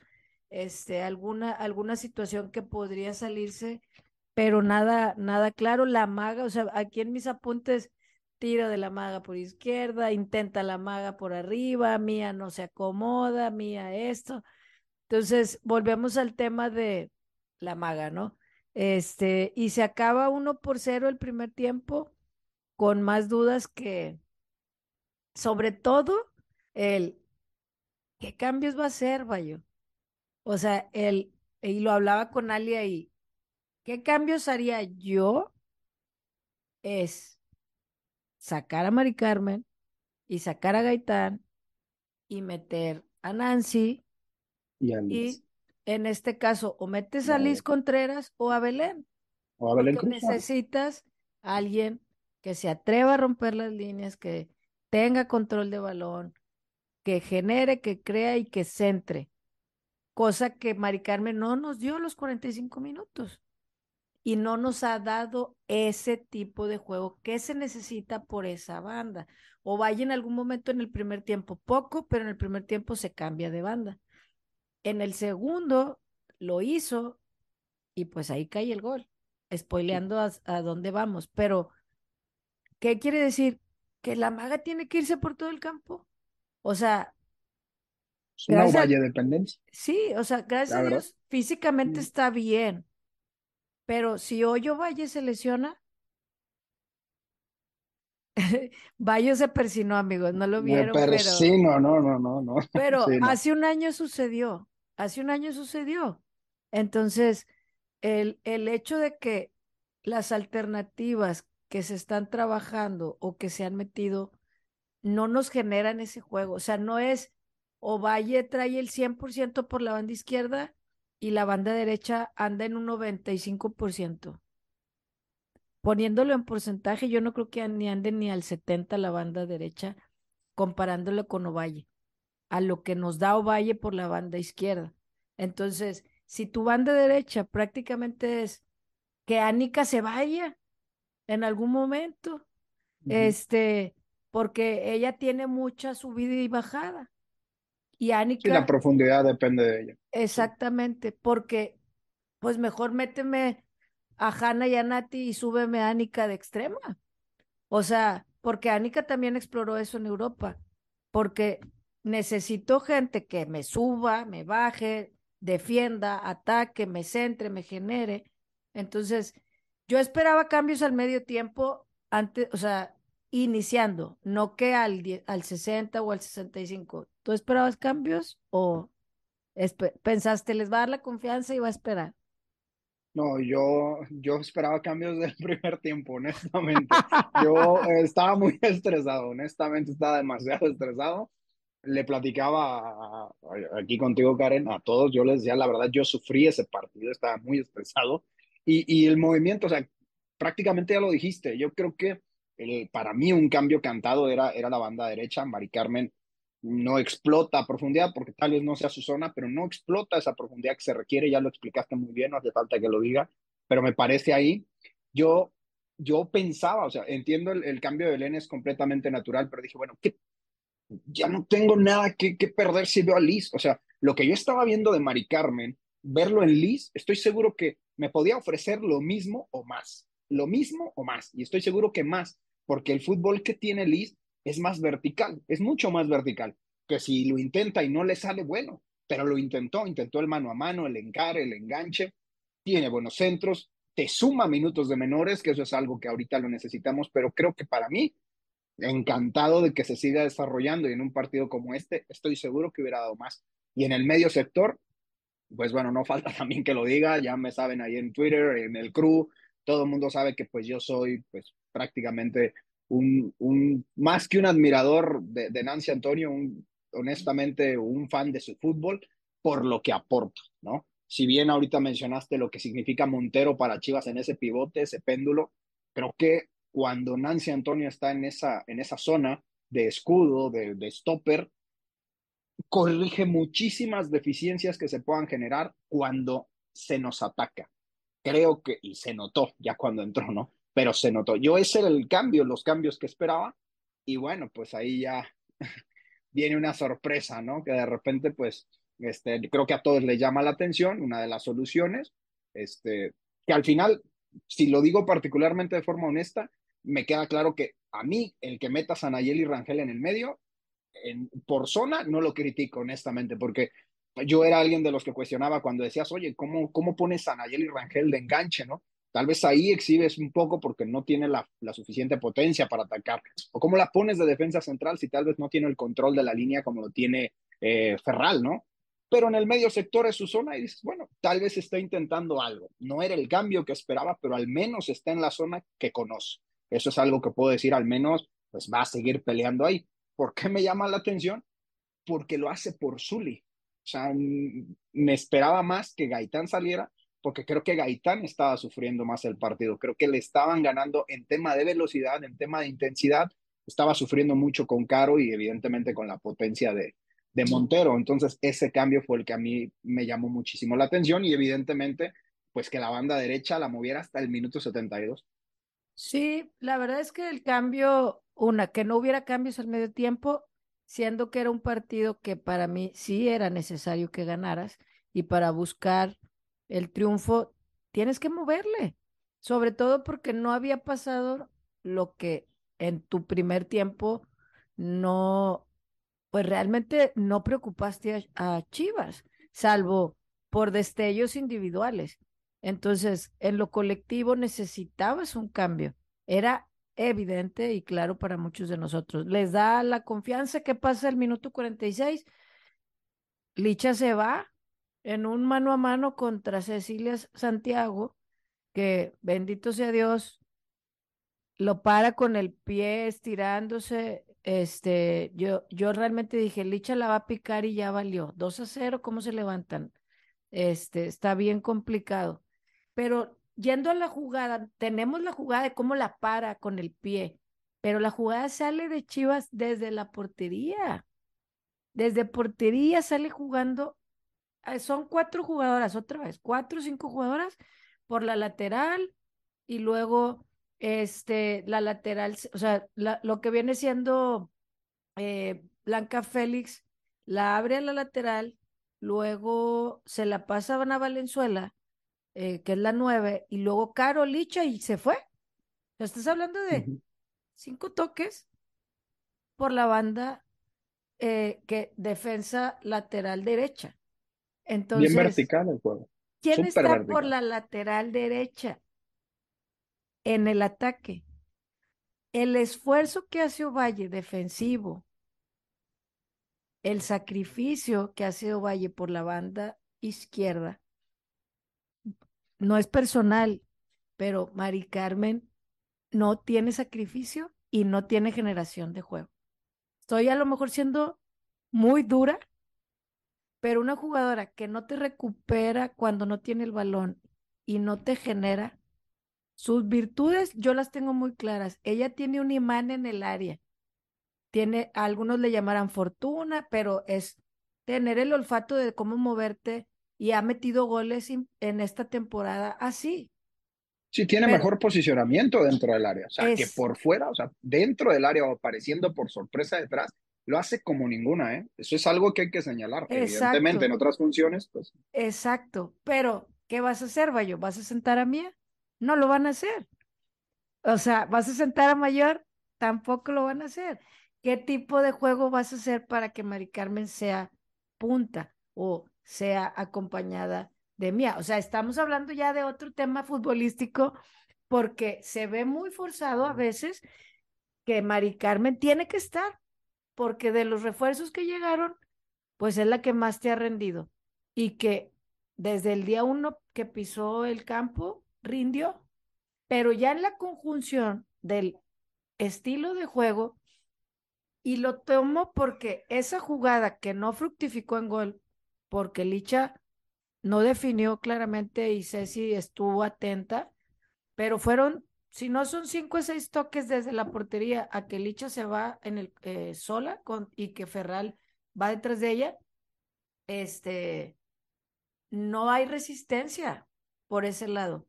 este, alguna, alguna situación que podría salirse, pero nada, nada claro. La maga, o sea, aquí en mis apuntes, tira de la maga por izquierda, intenta la maga por arriba, mía no se acomoda, mía esto. Entonces, volvemos al tema de la maga, ¿no? Este, y se acaba uno por cero el primer tiempo, con más dudas que, sobre todo, el, ¿qué cambios va a hacer, Bayo? O sea, el, y lo hablaba con Alia y, ¿qué cambios haría yo? Es sacar a Mari Carmen y sacar a Gaitán y meter a Nancy y, en este caso o metes a Liz Contreras o a Belén. O a Belén necesitas a alguien que se atreva a romper las líneas, que tenga control de balón, que genere, que crea y que centre, cosa que Mari Carmen no nos dio los 45 minutos y no nos ha dado ese tipo de juego que se necesita por esa banda. O vaya en algún momento en el primer tiempo poco, pero en el primer tiempo se cambia de banda. En el segundo lo hizo y pues ahí cae el gol, spoileando a, a dónde vamos. Pero, ¿qué quiere decir? Que la maga tiene que irse por todo el campo O sea, Es una Gracias valle dependencia. sí, o sea, gracias a. Dios, físicamente está bien. Pero si Hoyo Valle se lesiona, Bayo se persinó, amigos, no lo Me vieron, pero, persino, no, no, no, no. pero Sí, no. hace un año sucedió, hace un año sucedió. Entonces, el, el hecho de que las alternativas que se están trabajando o que se han metido no nos generan ese juego. O sea, no es Ovalle trae el 100% por la banda izquierda y la banda derecha anda en un 95%. Poniéndolo en porcentaje, yo no creo que ni ande ni al 70 la banda derecha comparándolo con Ovalle, a lo que nos da Ovalle por la banda izquierda. Entonces, si tu banda derecha prácticamente es que Anika se vaya en algún momento, este, porque ella tiene mucha subida y bajada. Y Sí, la profundidad depende de ella. exactamente, porque pues mejor méteme a Hanna y a Nati y súbeme a Anika de extrema. O sea, porque Anika también exploró eso en Europa, porque necesito gente que me suba, me baje, defienda, ataque, me centre, me genere. Entonces, yo esperaba cambios al medio tiempo antes, o sea, iniciando, no que al, al 60 o al 65. ¿Tú esperabas cambios o pensaste les va a dar la confianza y va a esperar? No, yo, yo esperaba cambios del primer tiempo, honestamente. Yo eh, estaba muy estresado, honestamente estaba demasiado estresado. Le platicaba a- a- aquí contigo, Karen, a todos, yo les decía, la verdad, yo sufrí ese partido, estaba muy estresado. Y, y el movimiento, o sea, prácticamente ya lo dijiste, yo creo que el- para mí un cambio cantado era, era la banda derecha, Mari Carmen no explota profundidad, porque tal vez no sea su zona, pero no explota esa profundidad que se requiere, ya lo explicaste muy bien, no hace falta que lo diga, pero me parece ahí, yo, yo pensaba, o sea, entiendo el, el cambio de Belén es completamente natural, pero dije, bueno, ¿qué ya no tengo nada que, que perder si veo a Liz. O sea, lo que yo estaba viendo de Mari Carmen, verlo en Liz, estoy seguro que me podía ofrecer lo mismo o más. Lo mismo o más. Y estoy seguro que más, porque el fútbol que tiene Liz es más vertical, es mucho más vertical. Que si lo intenta y no le sale, bueno, pero lo intentó, intentó el mano a mano, el encare, el enganche, tiene buenos centros, te suma minutos de menores, que eso es algo que ahorita lo necesitamos, pero creo que para mí encantado de que se siga desarrollando y en un partido como este estoy seguro que hubiera dado más. Y en el medio sector, pues bueno, no falta también que lo diga, ya me saben ahí en Twitter, en el crew, todo el mundo sabe que pues yo soy pues prácticamente un, un más que un admirador de, de Nancy Antonio, honestamente un fan de su fútbol por lo que aporta, ¿no? Si bien ahorita mencionaste lo que significa Montero para Chivas en ese pivote, ese péndulo, creo que cuando Nancy Antonio está en esa, en esa zona de escudo, de, de stopper, corrige muchísimas deficiencias que se puedan generar cuando se nos ataca. Creo que, y se notó ya cuando entró, ¿no? Pero se notó. Yo ese era el cambio, los cambios que esperaba. Y bueno, pues ahí ya viene una sorpresa, ¿no? Que de repente, pues, este, creo que a todos les llama la atención, una de las soluciones, este, que al final, si lo digo particularmente de forma honesta, me queda claro que a mí, el que metas a Nayeli Rangel en el medio, en, por zona, no lo critico, honestamente, porque yo era alguien de los que cuestionaba cuando decías, oye, ¿cómo, cómo pones a Nayeli Rangel de enganche, no? Tal vez ahí exhibes un poco porque no tiene la, suficiente potencia para atacar. O cómo la pones de defensa central si tal vez no tiene el control de la línea como lo tiene eh, Ferral, ¿no? Pero en el medio sector es su zona y dices, bueno, tal vez está intentando algo. No era el cambio que esperaba, pero al menos está en la zona que conoce. Eso es algo que puedo decir, al menos pues va a seguir peleando ahí. ¿Por qué me llama la atención? Porque lo hace por Zully. O sea, me esperaba más que Gaitán saliera, porque creo que Gaitán estaba sufriendo más el partido. Creo que le estaban ganando en tema de velocidad, en tema de intensidad. Estaba sufriendo mucho con Caro y evidentemente con la potencia de, de Montero. Entonces, ese cambio fue el que a mí me llamó muchísimo la atención y evidentemente, pues que la banda derecha la moviera hasta el minuto 72. Sí, la verdad es que el cambio, una, que no hubiera cambios al medio tiempo, siendo que era un partido que para mí sí era necesario que ganaras y para buscar el triunfo tienes que moverle, sobre todo porque no había pasado lo que en tu primer tiempo no, pues realmente no preocupaste a, Chivas, salvo por destellos individuales. Entonces, en lo colectivo necesitabas un cambio. Era evidente y claro para muchos de nosotros. Les da la confianza que pasa el minuto 46. Licha se va en un mano a mano contra Cecilia Santiago, que bendito sea Dios, lo para con el pie estirándose. Este, yo, yo realmente dije, Licha la va a picar y ya valió. 2 a 0, ¿cómo se levantan? Este, está bien complicado. Pero yendo a la jugada, tenemos la jugada de cómo la para con el pie, pero la jugada sale de Chivas desde la portería. Desde portería sale jugando. Ah, son cuatro jugadoras, otra vez, cuatro o cinco jugadoras por la lateral y luego este, la lateral, o sea, lo que viene siendo eh, Blanca Félix, la abre a la lateral, luego se la pasaban a Valenzuela, eh, que es la nueve, y luego Caro Licha y se fue. estás hablando de cinco toques por la banda eh, que defensa lateral derecha. Entonces, Bien vertical el juego. ¿Quién está por la lateral derecha? en el ataque. El esfuerzo que hace Ovalle defensivo, el sacrificio que hace Ovalle por la banda izquierda, no es personal, pero Mari Carmen no tiene sacrificio y no tiene generación de juego. Estoy a lo mejor siendo muy dura, pero una jugadora que no te recupera cuando no tiene el balón y no te genera, sus virtudes yo las tengo muy claras. Ella tiene un imán en el área. Tiene, algunos le llamarán fortuna, pero es tener el olfato de cómo moverte y ha metido goles en esta temporada así. Sí, tiene mejor posicionamiento dentro del área. O sea, que por fuera, o sea, dentro del área o apareciendo por sorpresa detrás, lo hace como ninguna, ¿eh? Eso es algo que hay que señalar. Evidentemente, en otras funciones, pues. Exacto. Pero, ¿qué vas a hacer, Bayo? ¿Vas a sentar a Mía? no lo van a hacer. O sea, vas a sentar a mayor, tampoco lo van a hacer. ¿Qué tipo de juego vas a hacer para que Mari Carmen sea punta o sea acompañada de Mía? O sea, estamos hablando ya de otro tema futbolístico porque se ve muy forzado a veces que Mari Carmen tiene que estar, porque de los refuerzos que llegaron, pues es la que más te ha rendido y que desde el día uno que pisó el campo, rindió, pero ya en la conjunción del estilo de juego, y lo tomo porque esa jugada que no fructificó en gol, porque Licha no definió claramente y Ceci estuvo atenta, pero fueron, si no son cinco o seis toques desde la portería a que Licha se va en el eh, sola con, y que Ferral va detrás de ella, este, no hay resistencia por ese lado.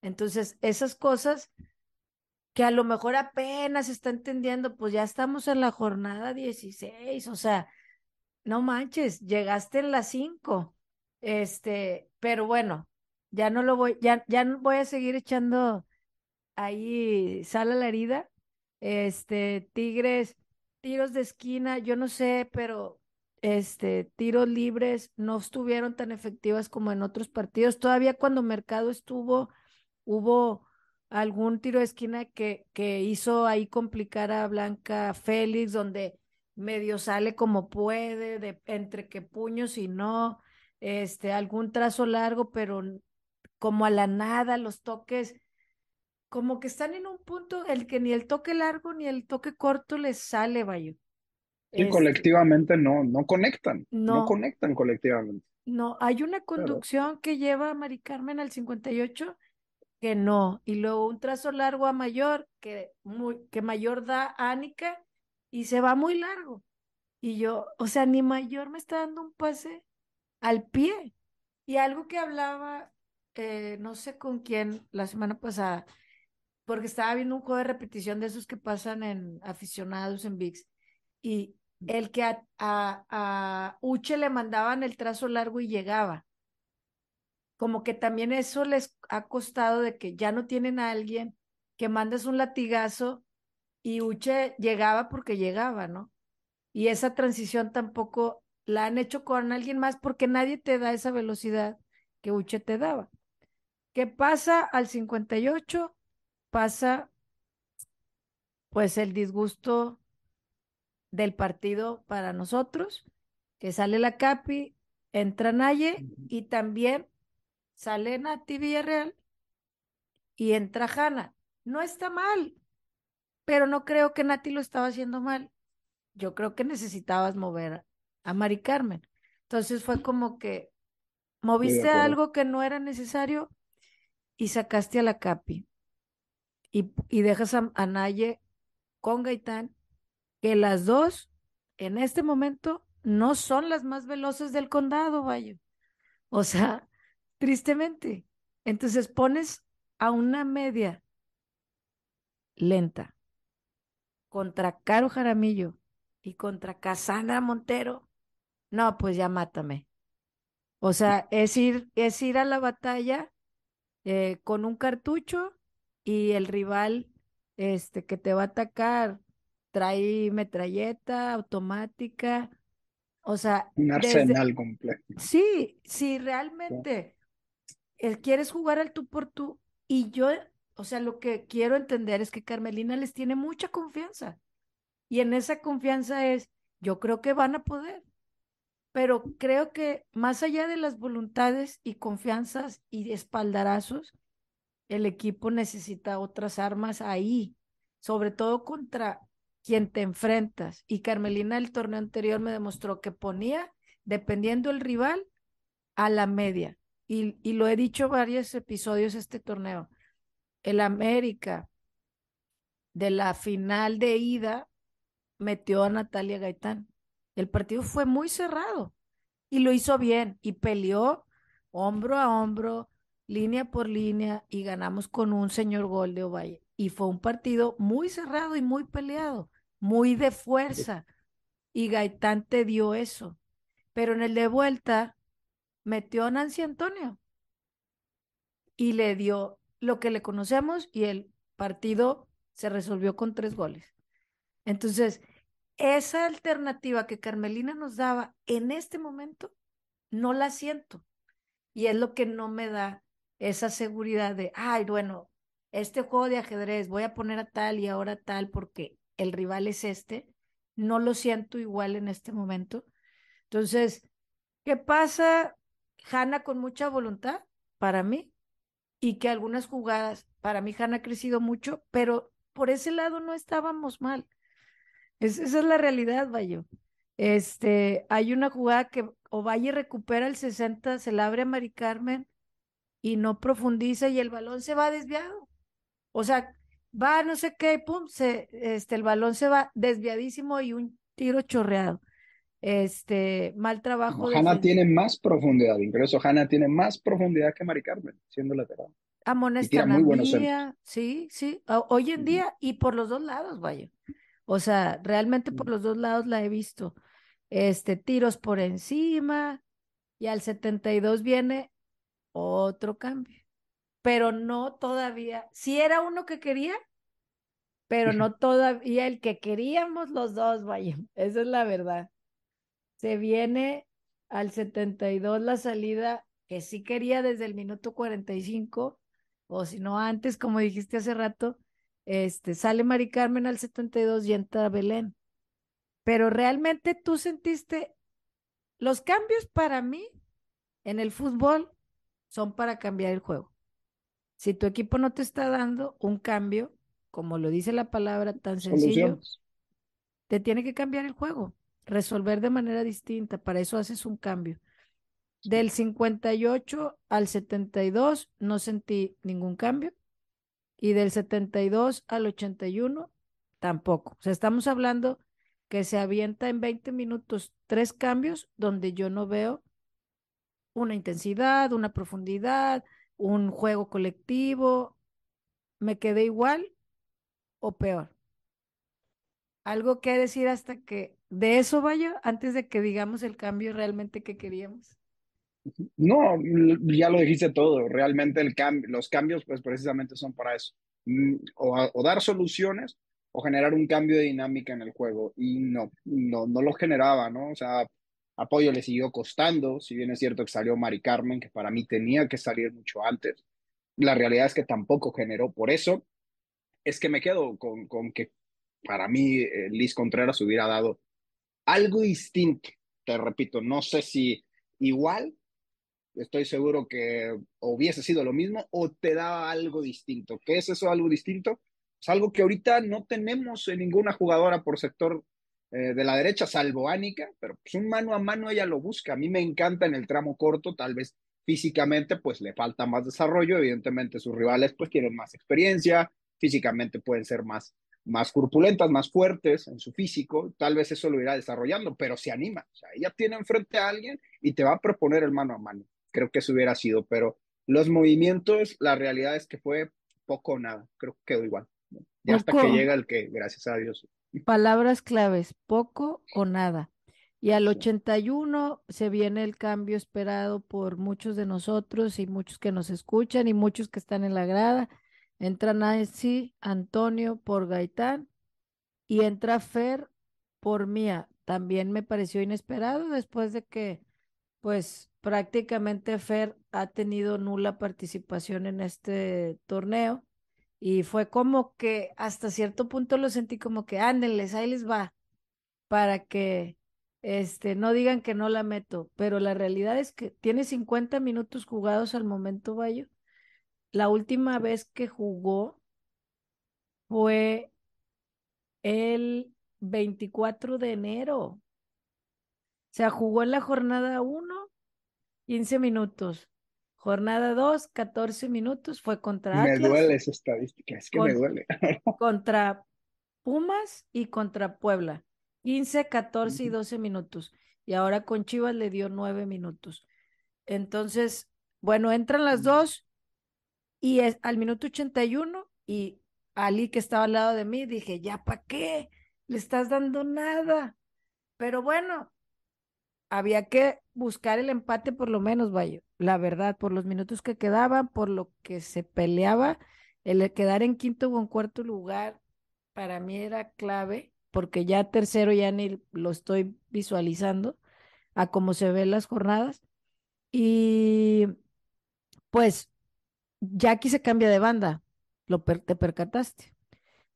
Entonces, esas cosas que a lo mejor apenas está entendiendo, pues ya estamos en la jornada 16, o sea, no manches, llegaste en las 5, este, pero bueno, ya no lo voy, ya, ya voy a seguir echando ahí sal a la herida, este, Tigres, tiros de esquina, yo no sé, pero este, tiros libres no estuvieron tan efectivas como en otros partidos, todavía cuando Mercado estuvo hubo algún tiro de esquina que, que hizo ahí complicar a Blanca Félix, donde medio sale como puede, de, entre que puños y no, este, algún trazo largo, pero como a la nada, los toques, como que están en un punto el que ni el toque largo ni el toque corto les sale, vaya. Y colectivamente no, no conectan, no, conectan colectivamente. No, hay una conducción que lleva a Mari Carmen al 58 que no. Y luego un trazo largo a mayor, que, muy, que mayor da a Ánica y se va muy largo. Y yo, o sea, ni mayor me está dando un pase al pie. Y algo que hablaba, eh, no sé con quién, la semana pasada, porque estaba viendo un juego de repetición de esos que pasan en aficionados en VIX. Y el que a, a, a Uche le mandaban el trazo largo y llegaba como que también eso les ha costado de que ya no tienen a alguien que mandes un latigazo y Uche llegaba porque llegaba, ¿no? Y esa transición tampoco la han hecho con alguien más porque nadie te da esa velocidad que Uche te daba. ¿Qué pasa al 58? Pasa pues el disgusto del partido para nosotros, que sale la Capi, entra Naye y también sale Nati Villarreal y entra Hanna. No está mal, pero no creo que Nati lo estaba haciendo mal. Yo creo que necesitabas mover a Mari Carmen. Entonces fue como que moviste algo que no era necesario y sacaste a la Capi. Y, y dejas a, a Naye con Gaitán, que las dos en este momento no son las más veloces del condado, vaya. O sea, tristemente. Entonces pones a una media lenta contra Caro Jaramillo y contra Casandra Montero. No, pues ya mátame. O sea, es ir, es ir a la batalla eh, con un cartucho y el rival este, que te va a atacar trae metralleta automática. O sea, un arsenal completo. Sí, sí, realmente él quieres jugar al tú por tú y yo, o sea, lo que quiero entender es que Carmelina les tiene mucha confianza y en esa confianza es, yo creo que van a poder, pero creo que más allá de las voluntades y confianzas y espaldarazos, el equipo necesita otras armas ahí, sobre todo contra quien te enfrentas. Y Carmelina el torneo anterior me demostró que ponía, dependiendo el rival, a la media. Y, y lo he dicho varios episodios este torneo. El América de la final de ida metió a Natalia Gaitán. El partido fue muy cerrado y lo hizo bien y peleó hombro a hombro, línea por línea y ganamos con un señor gol de Ovalle. Y fue un partido muy cerrado y muy peleado, muy de fuerza. Y Gaitán te dio eso. Pero en el de vuelta metió a Nancy Antonio y le dio lo que le conocemos y el partido se resolvió con tres goles. Entonces, esa alternativa que Carmelina nos daba en este momento, no la siento. Y es lo que no me da esa seguridad de, ay, bueno, este juego de ajedrez, voy a poner a tal y ahora tal porque el rival es este, no lo siento igual en este momento. Entonces, ¿qué pasa? Hanna con mucha voluntad para mí y que algunas jugadas, para mí Hanna ha crecido mucho, pero por ese lado no estábamos mal. esa es la realidad, Bayo. Este, hay una jugada que Ovalle recupera el 60, se la abre a Mari Carmen y no profundiza y el balón se va desviado. O sea, va no sé qué, pum, se, este, el balón se va desviadísimo y un tiro chorreado. Este, mal trabajo. Hanna tiene más profundidad, incluso Hanna tiene más profundidad que Mari Carmen, siendo lateral. Amonesta a sí, sí, hoy en día y por los dos lados, vaya. O sea, realmente por los dos lados la he visto. Este, tiros por encima y al 72 viene otro cambio pero no todavía. Sí era uno que quería, pero no todavía el que queríamos los dos, vaya. Esa es la verdad. Se viene al 72 la salida que sí quería desde el minuto 45, o si no antes, como dijiste hace rato, este, sale Mari Carmen al 72 y entra Belén. Pero realmente tú sentiste los cambios para mí en el fútbol son para cambiar el juego. Si tu equipo no te está dando un cambio, como lo dice la palabra tan sencillo, te tiene que cambiar el juego, resolver de manera distinta. Para eso haces un cambio. Del 58 al 72 no sentí ningún cambio y del 72 al 81 tampoco. O sea, estamos hablando que se avienta en 20 minutos tres cambios donde yo no veo una intensidad, una profundidad, un juego colectivo, me quedé igual o peor. Algo que decir hasta que de eso vaya, antes de que digamos el cambio realmente que queríamos. No, ya lo dijiste todo. Realmente el los cambios, pues precisamente son para eso. Mm, o, dar soluciones o generar un cambio de dinámica en el juego. Y no, no, no lo generaba, ¿no? O sea, apoyo le siguió costando, si bien es cierto que salió Mari Carmen, que para mí tenía que salir mucho antes. La realidad es que tampoco generó. Por eso es que me quedo con, con que para mí eh, Liz Contreras hubiera dado algo distinto. Te repito, no sé si igual, estoy seguro que hubiese sido lo mismo o te da algo distinto. ¿Qué es eso algo distinto? Es algo que ahorita no tenemos en ninguna jugadora por sector eh, de la derecha, salvo Ánica, pero pues un mano a mano ella lo busca. A mí me encanta en el tramo corto, tal vez físicamente pues le falta más desarrollo, evidentemente sus rivales pues tienen más experiencia, físicamente pueden ser más, más corpulentas, más fuertes en su físico, tal vez eso lo irá desarrollando, pero se anima, o sea, ella tiene enfrente a alguien y te va a proponer el mano a mano, creo que eso hubiera sido, pero los movimientos, la realidad es que fue poco o nada, creo que quedó igual, y hasta que llega el que, gracias a Dios. Palabras claves, poco o nada. Y al 81 se viene el cambio esperado por muchos de nosotros y muchos que nos escuchan y muchos que están en la grada. Entra Nancy Antonio por Gaitán y entra Fer por Mía. También me pareció inesperado después de que, pues, prácticamente Fer ha tenido nula participación en este torneo y fue como que hasta cierto punto lo sentí como que ándenles, ahí les va, para que este, no digan que no la meto, pero la realidad es que tiene 50 minutos jugados al momento, Bayo, la última vez que jugó fue el 24 de enero. O sea, jugó en la jornada 1, 15 minutos. Jornada 2, 14 minutos. Fue contra Me duele esa estadística, es que me duele. contra Pumas y contra Puebla. 15, 14 y 12 minutos. Y ahora con Chivas le dio 9 minutos. Entonces, bueno, entran las dos y es, al minuto 81, y Ali que estaba al lado de mí, dije, ya, ¿para qué? Le estás dando nada. Pero bueno, había que buscar el empate por lo menos, vaya, la verdad, por los minutos que quedaban, por lo que se peleaba, el quedar en quinto o en cuarto lugar para mí era clave, porque ya tercero ya ni lo estoy visualizando a cómo se ven las jornadas. Y pues Jackie se cambia de banda, lo te percataste.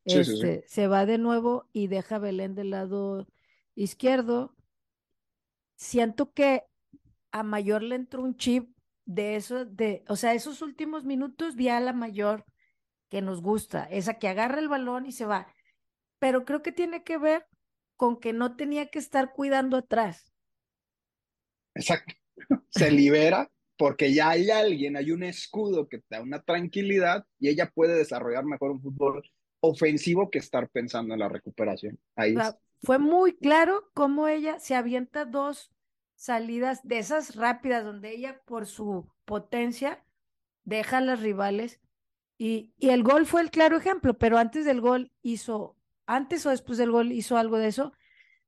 este, Se va de nuevo y deja a Belén del lado izquierdo. Siento que a Mayor le entró un chip de eso, de, o sea, esos últimos minutos vi a la Mayor que nos gusta, esa que agarra el balón y se va. Pero creo que tiene que ver con que no tenía que estar cuidando atrás. Exacto. Se libera porque ya hay alguien, hay un escudo que te da una tranquilidad y ella puede desarrollar mejor un fútbol ofensivo que estar pensando en la recuperación. Ahí Fue muy claro cómo ella se avienta dos salidas de esas rápidas donde ella por su potencia deja a las rivales y, y el gol fue el claro ejemplo, pero antes del gol hizo, antes o después del gol hizo algo de eso,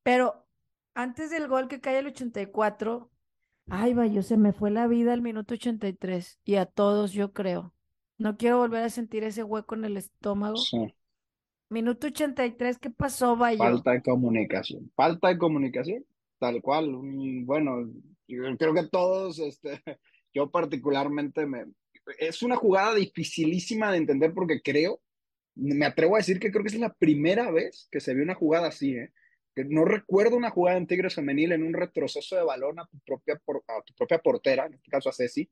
pero antes del gol que cae el 84, Ay, vaya, se me fue la vida al minuto 83 y a todos yo creo. No quiero volver a sentir ese hueco en el estómago. Sí. Minuto 83, ¿qué pasó, vaya? Falta de comunicación. Falta de comunicación, tal cual. Bueno, yo creo que todos, este, yo particularmente me... Es una jugada dificilísima de entender porque creo, me atrevo a decir que creo que es la primera vez que se ve una jugada así, ¿eh? no recuerdo una jugada en Tigres femenil en un retroceso de balón a tu propia, a tu propia portera, en este caso a Ceci,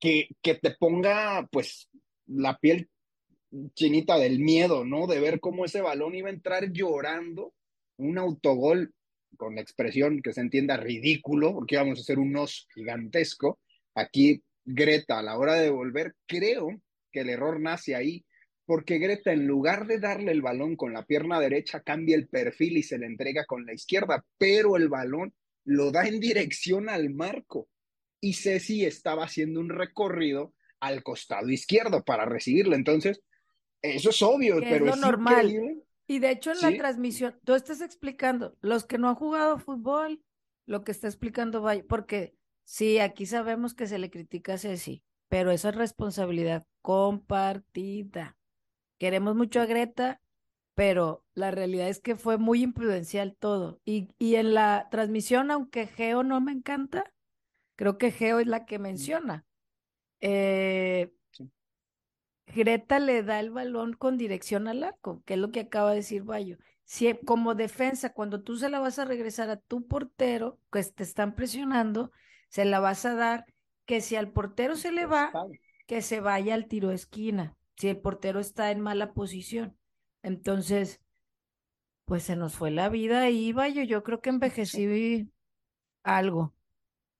que, que te ponga pues la piel chinita del miedo, ¿no? De ver cómo ese balón iba a entrar llorando, un autogol con la expresión que se entienda ridículo, porque íbamos a hacer un os gigantesco. Aquí Greta a la hora de volver, creo que el error nace ahí porque Greta en lugar de darle el balón con la pierna derecha cambia el perfil y se le entrega con la izquierda, pero el balón lo da en dirección al marco y Ceci estaba haciendo un recorrido al costado izquierdo para recibirlo. Entonces, eso es obvio, pero es, normal. Y de hecho en la transmisión, tú estás explicando, los que no han jugado fútbol, lo que está explicando vaya, porque sí, aquí sabemos que se le critica a Ceci, pero esa es responsabilidad compartida. Queremos mucho a Greta, pero la realidad es que fue muy imprudencial todo. Y, y en la transmisión, aunque Geo no me encanta, creo que Geo es la que menciona. Eh, Greta le da el balón con dirección al arco, que es lo que acaba de decir Bayo. Si, como defensa, cuando tú se la vas a regresar a tu portero, que te están presionando, se la vas a dar, que si al portero se le va, que se vaya al tiro de esquina, si el portero está en mala posición. Entonces, pues se nos fue la vida y Bayo, yo creo que envejecí algo.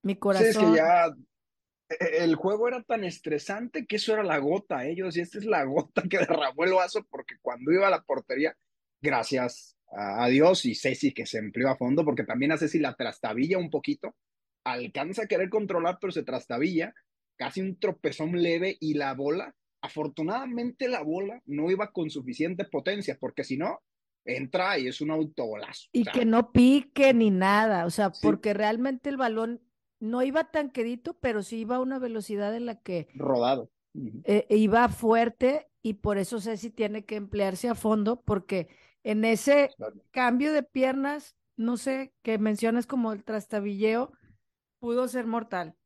Mi corazón. Sí, es que ya e-, el juego era tan estresante que eso era la gota, ellos, ¿eh? y esta es la gota que derramó el vaso, porque cuando iba a la portería, gracias a, Dios y Ceci que se empleó a fondo, porque también a Ceci la trastabilla un poquito, alcanza a querer controlar, pero se trastabilla, casi un tropezón leve y la bola, afortunadamente la bola no iba con suficiente potencia, porque si no, entra y es un autogolazo. Y que no pique ni nada, o sea, porque realmente el balón no iba tan quedito, pero sí iba a una velocidad en la que... Rodado. Eh, iba fuerte y por eso Ceci tiene que emplearse a fondo, porque en ese cambio de piernas, no sé, que mencionas como el trastabilleo, pudo ser mortal.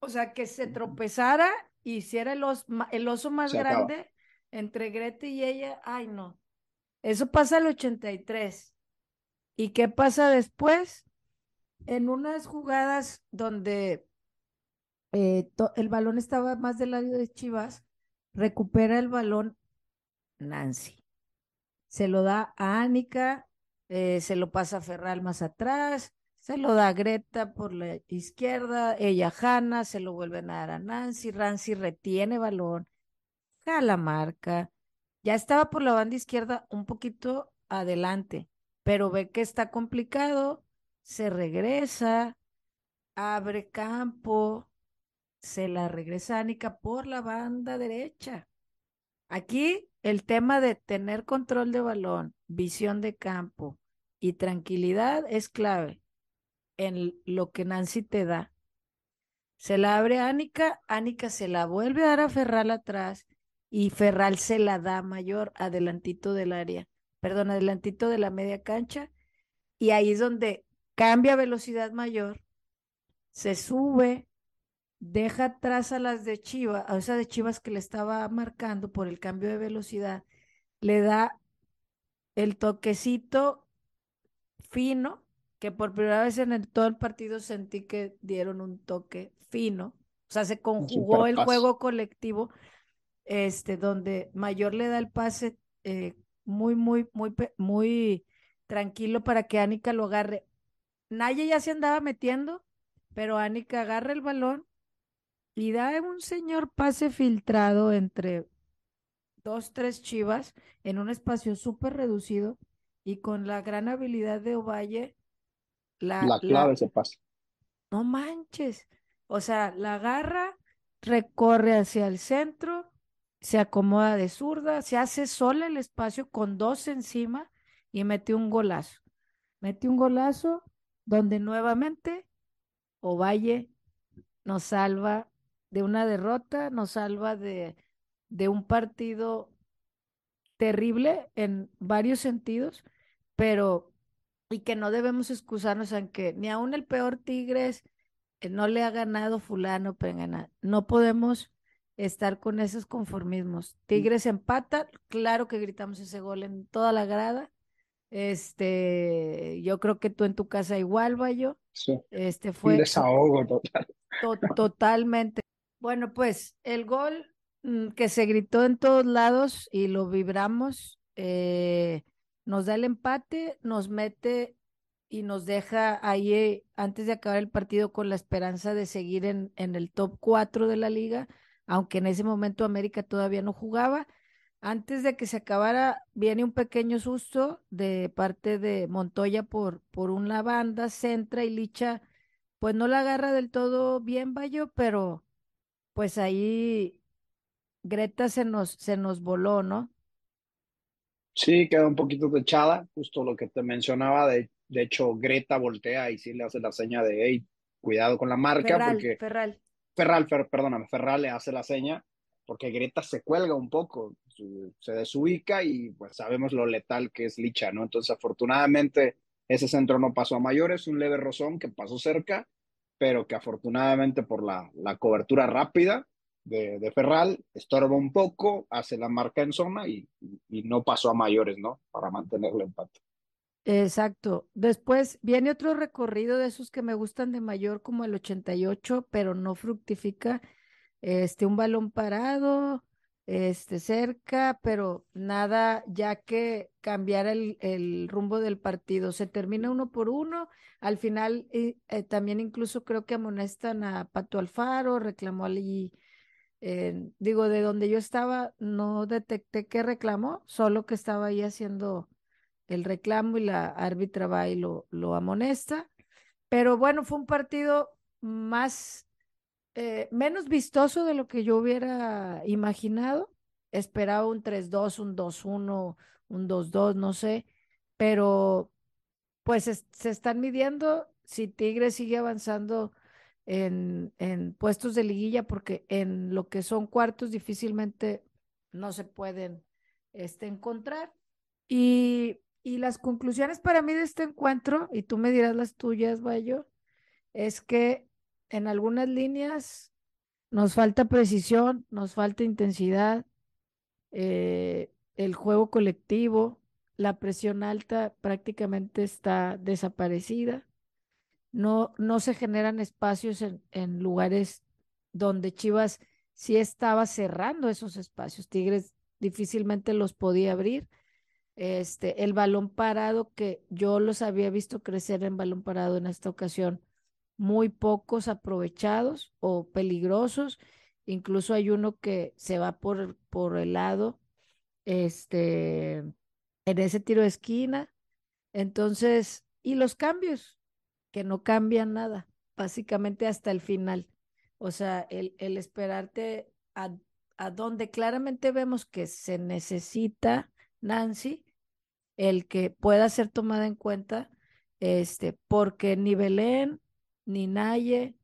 O sea, que se tropezara y hiciera el, el oso más grande entre Grete y ella, ay no. Eso pasa al 83. ¿Y qué pasa después? En unas jugadas donde eh, el balón estaba más del lado de Chivas, recupera el balón Nancy. Se lo da a Ánica, eh, se lo pasa a Ferral más atrás, se lo da a Greta por la izquierda, ella Hanna, se lo vuelven a dar a Nancy, Nancy retiene balón, jala marca, ya estaba por la banda izquierda un poquito adelante, pero ve que está complicado, se regresa, abre campo, se la regresa Anika por la banda derecha. Aquí el tema de tener control de balón, visión de campo y tranquilidad es clave en lo que Nancy te da. Se la abre a Anika, Anika se la vuelve a dar a Ferral atrás y Ferral se la da mayor adelantito del área, perdón, adelantito de la media cancha y ahí es donde cambia a velocidad mayor, se sube, deja atrás a las de Chivas, a esa de Chivas que le estaba marcando por el cambio de velocidad, le da el toquecito fino, que por primera vez en todo el partido sentí que dieron un toque fino, o sea, se conjugó el juego colectivo, este, donde Mayor le da el pase eh, muy, muy, muy, muy tranquilo para que Anika lo agarre. Naya ya se andaba metiendo, pero Anika agarra el balón y da un señor pase filtrado entre dos, tres chivas en un espacio súper reducido y con la gran habilidad de Ovalle. La, la clave se pasa. No manches. O sea, la agarra, recorre hacia el centro, se acomoda de zurda, se hace sola el espacio con dos encima y mete un golazo. Mete un golazo donde nuevamente Ovalle nos salva de una derrota, nos salva de, de un partido terrible en varios sentidos, pero y que no debemos excusarnos en que ni aún el peor Tigres eh, no le ha ganado fulano, pengana. No podemos estar con esos conformismos. Tigres empata, claro que gritamos ese gol en toda la grada, este, yo creo que tú en tu casa igual, Bayo. Sí. Este fue. Un desahogo total. totalmente. Bueno, pues el gol mm, que se gritó en todos lados y lo vibramos, eh, nos da el empate, nos mete y nos deja ahí eh, antes de acabar el partido con la esperanza de seguir en, en el top 4 de la liga, aunque en ese momento América todavía no jugaba antes de que se acabara, viene un pequeño susto de parte de Montoya por, por una banda, centra y Licha, pues no la agarra del todo bien, Bayo, pero pues ahí Greta se nos, se nos voló, ¿no? Sí, queda un poquito techada, justo lo que te mencionaba, de, de hecho Greta voltea y sí le hace la seña de, hey, cuidado con la marca, Ferral, porque... Ferral. Ferral, perdóname, Ferral le hace la seña porque Greta se cuelga un poco, se desubica y pues sabemos lo letal que es Licha, ¿no? Entonces, afortunadamente, ese centro no pasó a mayores, un leve rozón que pasó cerca, pero que afortunadamente por la, la cobertura rápida de, de, Ferral, estorba un poco, hace la marca en zona y, no pasó a mayores, ¿no? Para mantener el empate. Exacto. Después viene otro recorrido de esos que me gustan de mayor, como el 88, pero no fructifica. Este, un balón parado, este, cerca, pero nada, ya que cambiar el, el, rumbo del partido. Se termina uno por uno. Al final, eh, también incluso creo que amonestan a Pato Alfaro, reclamó allí. Digo, de donde yo estaba, no detecté qué reclamó, solo que estaba ahí haciendo el reclamo y la árbitra va y lo, lo amonesta. Pero bueno, fue un partido más, eh, menos vistoso de lo que yo hubiera imaginado. Esperaba un 3-2, un 2-1, un 2-2, no sé, pero pues se están midiendo si Tigre sigue avanzando en, en puestos de liguilla, porque en lo que son cuartos difícilmente no se pueden este, encontrar. Y y las conclusiones para mí de este encuentro, y tú me dirás las tuyas, Bayo, es que en algunas líneas nos falta precisión, nos falta intensidad, eh, el juego colectivo, la presión alta prácticamente está desaparecida. No, no se generan espacios en, en lugares donde Chivas sí estaba cerrando esos espacios. Tigres difícilmente los podía abrir este, el balón parado, que yo los había visto crecer en balón parado en esta ocasión, muy pocos aprovechados o peligrosos. Incluso hay uno que se va por, por el lado, este, en ese tiro de esquina. Entonces, y los cambios, que no cambian nada, básicamente hasta el final. O sea, el, el esperarte a, a donde claramente vemos que se necesita Nancy, el que pueda ser tomada en cuenta, este, porque ni Belén ni Naye,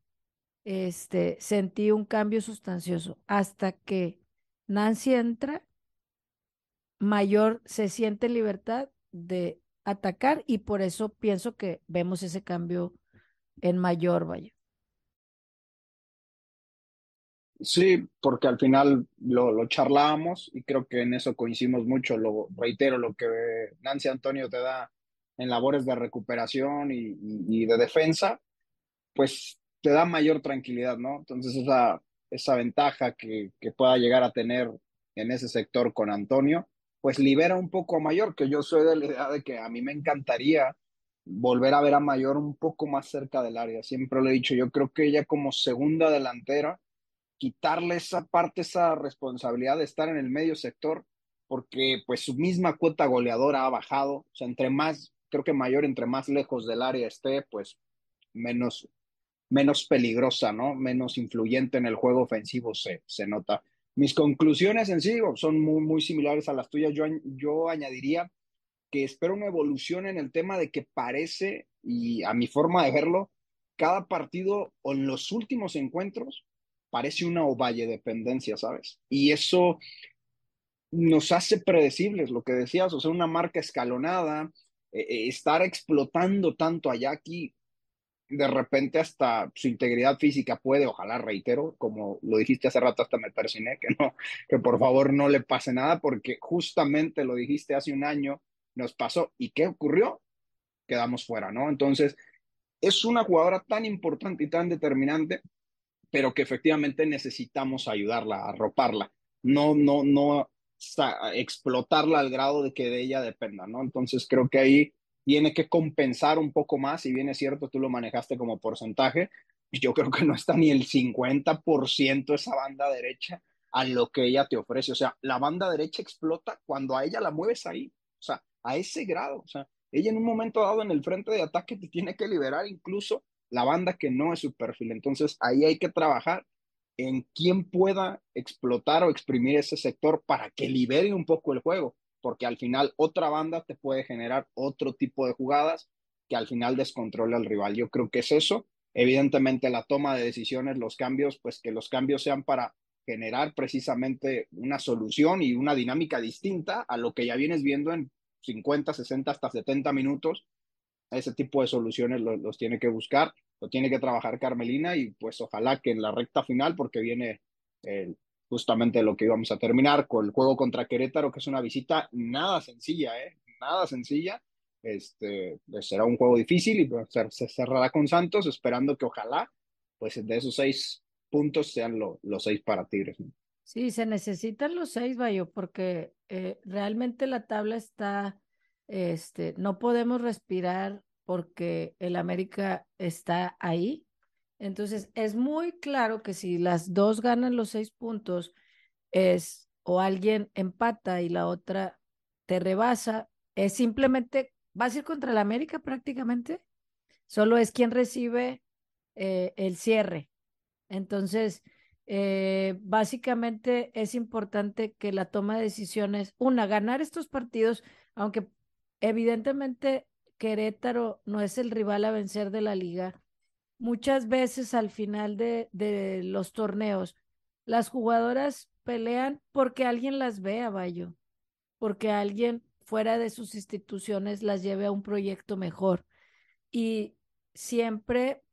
este, sentí un cambio sustancioso. Hasta que Nancy entra, mayor se siente libertad de atacar y por eso pienso que vemos ese cambio en mayor, vaya. Sí, porque al final lo, lo charlábamos y creo que en eso coincidimos mucho. Lo reitero, lo que Nancy Antonio te da en labores de recuperación y, y, de defensa, pues te da mayor tranquilidad, ¿no? Entonces esa, esa ventaja que, que pueda llegar a tener en ese sector con Antonio, pues libera un poco a Mayor, que yo soy de la idea de que a mí me encantaría volver a ver a Mayor un poco más cerca del área. Siempre lo he dicho, yo creo que ella como segunda delantera quitarle esa parte, esa responsabilidad de estar en el medio sector, porque pues su misma cuota goleadora ha bajado, o sea, entre más, creo que mayor, entre más lejos del área esté, pues menos, menos peligrosa, ¿no? Menos influyente en el juego ofensivo se, se nota. Mis conclusiones en sí son muy, muy similares a las tuyas. Yo, yo añadiría que espero una evolución en el tema de que parece, y a mi forma de verlo, cada partido o en los últimos encuentros parece una ovalle dependencia, ¿sabes? Y eso nos hace predecibles, lo que decías, o sea, una marca escalonada, eh, eh, estar explotando tanto a Jackie, de repente hasta su integridad física puede, ojalá reitero, como lo dijiste hace rato, hasta me persiné, que no, que por favor no le pase nada, porque justamente lo dijiste hace un año, nos pasó. ¿Y qué ocurrió? Quedamos fuera, ¿no? Entonces, es una jugadora tan importante y tan determinante pero que efectivamente necesitamos ayudarla, arroparla, no, no, no explotarla al grado de que de ella dependa, ¿no? Entonces creo que ahí tiene que compensar un poco más, si bien es cierto, tú lo manejaste como porcentaje, yo creo que no está ni el 50% esa banda derecha a lo que ella te ofrece, o sea, la banda derecha explota cuando a ella la mueves ahí, o sea, a ese grado, o sea, ella en un momento dado en el frente de ataque te tiene que liberar incluso la banda que no es su perfil. Entonces ahí hay que trabajar en quién pueda explotar o exprimir ese sector para que libere un poco el juego, porque al final otra banda te puede generar otro tipo de jugadas que al final descontrola al rival. Yo creo que es eso. Evidentemente la toma de decisiones, los cambios, pues que los cambios sean para generar precisamente una solución y una dinámica distinta a lo que ya vienes viendo en 50, 60, hasta 70 minutos. Ese tipo de soluciones los, tiene que buscar, lo tiene que trabajar Carmelina y pues ojalá que en la recta final, porque viene justamente lo que íbamos a terminar con el juego contra Querétaro, que es una visita nada sencilla, ¿eh? Nada sencilla. Este, pues, será un juego difícil y pues, se cerrará con Santos, esperando que ojalá, pues de esos seis puntos sean los seis para Tigres. Sí, se necesitan los seis, Bayo, porque eh, realmente la tabla está, este, no podemos respirar porque el América está ahí. Entonces, es muy claro que si las dos ganan los seis puntos, es o alguien empata y la otra te rebasa, es simplemente, vas a ir contra el América prácticamente, solo es quien recibe eh, el cierre. Entonces, eh, básicamente es importante que la toma de decisiones, una, ganar estos partidos, aunque evidentemente Querétaro no es el rival a vencer de la liga. Muchas veces al final de, de los torneos, las jugadoras pelean porque alguien las ve a Bayo, porque alguien fuera de sus instituciones las lleve a un proyecto mejor. Y siempre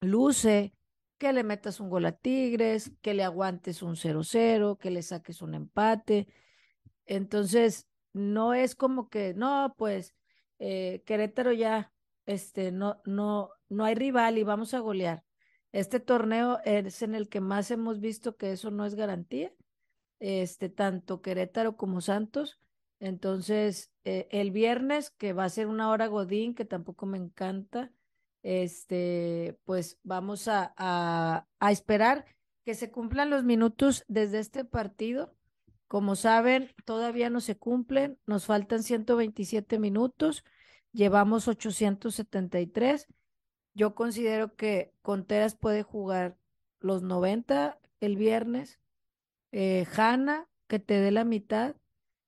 luce que le metas un gol a Tigres, que le aguantes un 0-0, que le saques un empate. Entonces, no es como que, no, pues eh, Querétaro ya, este, no, no, no hay rival y vamos a golear. Este torneo es en el que más hemos visto que eso no es garantía, este, tanto Querétaro como Santos. Entonces, eh, el viernes, que va a ser una hora Godín, que tampoco me encanta, este, pues vamos a, a, esperar que se cumplan los minutos desde este partido. Como saben, todavía no se cumplen, nos faltan 127 minutos, llevamos 873. Yo considero que Conteras puede jugar los 90 el viernes, eh, Hanna, que te dé la mitad,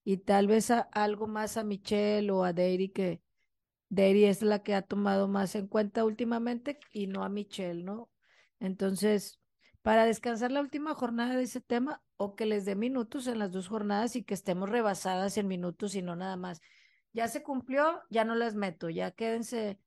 y tal vez algo más a Michelle o a Deiri que, Derry es la que ha tomado más en cuenta últimamente y no a Michelle, ¿no? Entonces, para descansar la última jornada de ese tema o que les dé minutos en las dos jornadas y que estemos rebasadas en minutos y no nada más. Ya se cumplió, ya no las meto, ya quédense,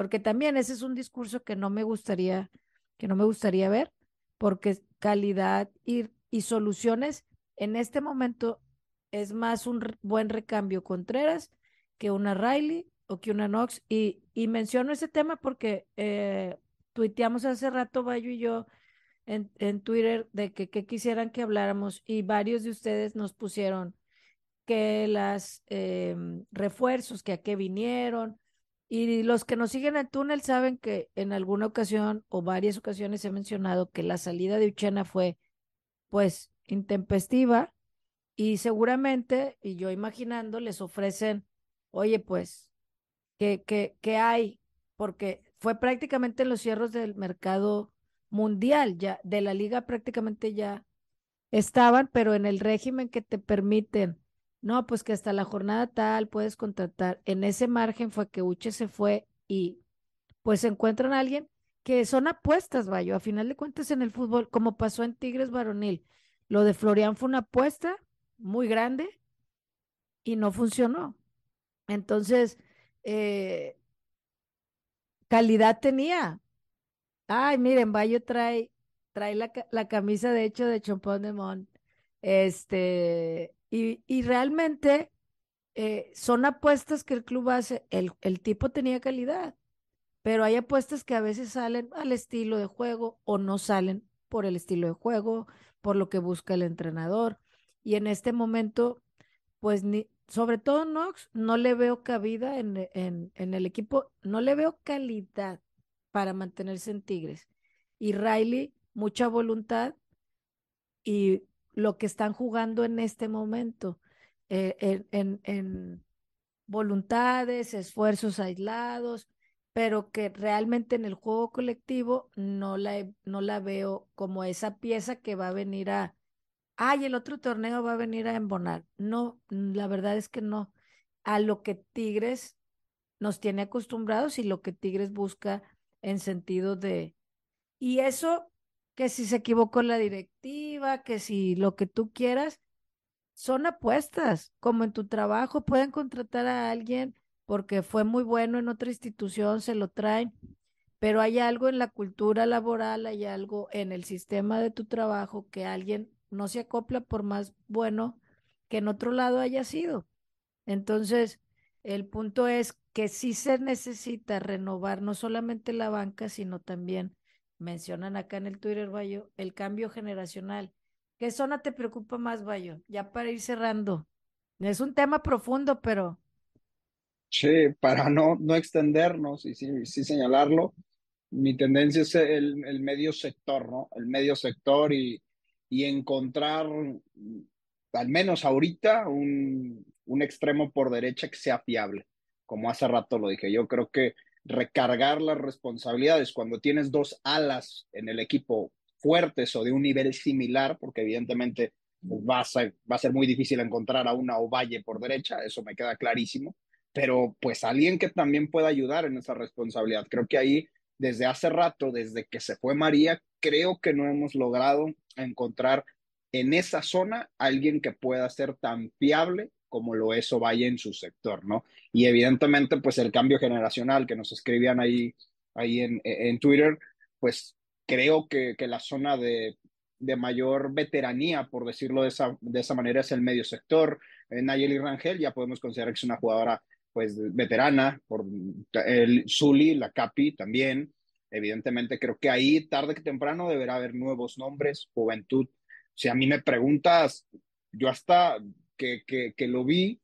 porque también ese es un discurso que no me gustaría, que no me gustaría ver, porque calidad y, y soluciones en este momento es más un buen recambio Contreras que una Riley o que una Nox. Y, y menciono ese tema porque eh, tuiteamos hace rato, Bayo y yo, en, en Twitter, de que, que, quisieran que habláramos y varios de ustedes nos pusieron que las eh, refuerzos, que a qué vinieron. Y los que nos siguen en túnel saben que en alguna ocasión o varias ocasiones he mencionado que la salida de Uchena fue pues intempestiva y seguramente, y yo imaginando, les ofrecen, oye, pues que, hay, porque fue prácticamente en los cierros del mercado mundial, ya de la liga prácticamente ya estaban, pero en el régimen que te permiten, no, pues que hasta la jornada tal puedes contratar. En ese margen fue que Uche se fue y pues encuentran a alguien que son apuestas, vaya, a final de cuentas en el fútbol, como pasó en Tigres Varonil. Lo de Florian fue una apuesta muy grande y no funcionó. Entonces, eh, calidad tenía. Ay, miren, Bayo trae, trae la, la camisa de hecho de Chompón de Mont. Este, y, y realmente eh, son apuestas que el club hace. El, el tipo tenía calidad, pero hay apuestas que a veces salen al estilo de juego o no salen por el estilo de juego, por lo que busca el entrenador. Y en este momento, pues ni, sobre todo Knox, no le veo cabida en, en, en, el equipo, no le veo calidad para mantenerse en Tigres. Y Riley, mucha voluntad y lo que están jugando en este momento, eh, en, en, voluntades, esfuerzos aislados, pero que realmente en el juego colectivo no la, no la veo como esa pieza que va a venir a, ay, el otro torneo va a venir a embonar. No, la verdad es que no. A lo que Tigres nos tiene acostumbrados y lo que Tigres busca en sentido de... Y eso que si se equivocó la directiva, que si lo que tú quieras, son apuestas, como en tu trabajo pueden contratar a alguien porque fue muy bueno en otra institución, se lo traen, pero hay algo en la cultura laboral, hay algo en el sistema de tu trabajo que alguien no se acopla por más bueno que en otro lado haya sido. Entonces, el punto es que sí se necesita renovar no solamente la banca, sino también, mencionan acá en el Twitter, Bayo, el cambio generacional. ¿Qué zona te preocupa más, Bayo? Ya para ir cerrando. Es un tema profundo, pero... Sí, para no, no extendernos y sí, sí señalarlo, mi tendencia es el, el, medio sector, ¿no? El medio sector y, y encontrar, al menos ahorita, un, un extremo por derecha que sea fiable, como hace rato lo dije. Yo creo que recargar las responsabilidades cuando tienes dos alas en el equipo fuertes o de un nivel similar, porque evidentemente va a va a ser muy difícil encontrar a una Ovalle por derecha, eso me queda clarísimo, pero pues alguien que también pueda ayudar en esa responsabilidad. Creo que ahí, desde hace rato, desde que se fue María, creo que no hemos logrado encontrar en esa zona alguien que pueda ser tan fiable como lo es Ovalle en su sector, ¿no? Y evidentemente, pues el cambio generacional que nos escribían ahí, ahí en, en Twitter, pues creo que, que la zona de, de, mayor veteranía, por decirlo de esa, de esa manera, es el medio sector. Eh, Nayeli Rangel ya podemos considerar que es una jugadora pues veterana, por el Zuli, la Capi también. Evidentemente creo que ahí tarde que temprano deberá haber nuevos nombres, juventud. Si a mí me preguntas, yo hasta que, que, que lo vi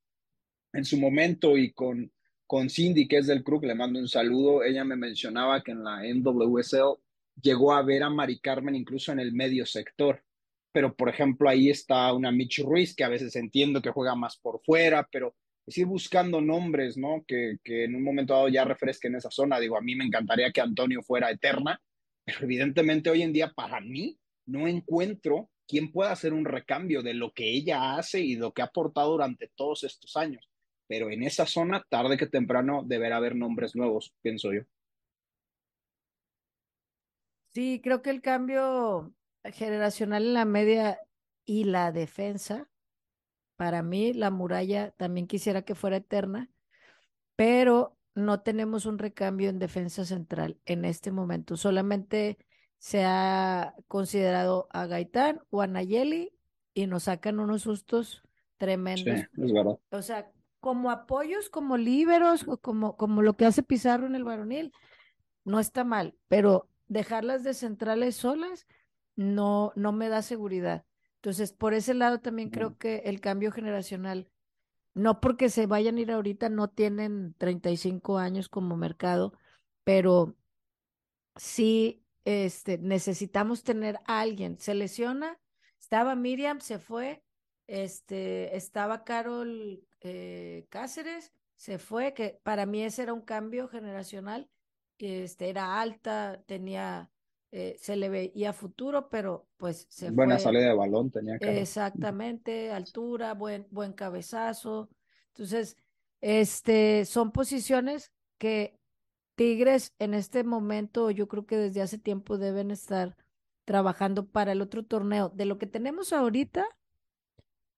en su momento y con, con Cindy, que es del club, le mando un saludo, ella me mencionaba que en la NWSL llegó a ver a Mari Carmen incluso en el medio sector. Pero, por ejemplo, ahí está una Mitch Ruiz, que a veces entiendo que juega más por fuera, pero es ir buscando nombres, ¿no? Que, que en un momento dado ya refresquen esa zona. Digo, a mí me encantaría que Antonio fuera eterna, pero evidentemente hoy en día para mí no encuentro quién pueda hacer un recambio de lo que ella hace y lo que ha aportado durante todos estos años. Pero en esa zona, tarde que temprano, deberá haber nombres nuevos, pienso yo. Sí, creo que el cambio generacional en la media y la defensa, para mí la muralla también quisiera que fuera eterna, pero no tenemos un recambio en defensa central en este momento. Solamente se ha considerado a Gaitán o a Nayeli y nos sacan unos sustos tremendos. Sí, es verdad. O sea, como apoyos, como líberos, como, como lo que hace Pizarro en el varonil, no está mal, pero dejarlas de centrales solas no, no me da seguridad. Entonces, por ese lado también creo que el cambio generacional, no porque se vayan a ir ahorita, no tienen 35 años como mercado, pero sí este, necesitamos tener a alguien. Se lesiona, estaba Miriam, se fue, este, estaba Carol eh, Cáceres, se fue, que para mí ese era un cambio generacional este, era alta, tenía, eh, se le veía futuro, pero pues se Buena salida de balón tenía. Exactamente, altura, buen, buen cabezazo. Entonces, este, son posiciones que Tigres en este momento, yo creo que desde hace tiempo deben estar trabajando para el otro torneo. De lo que tenemos ahorita,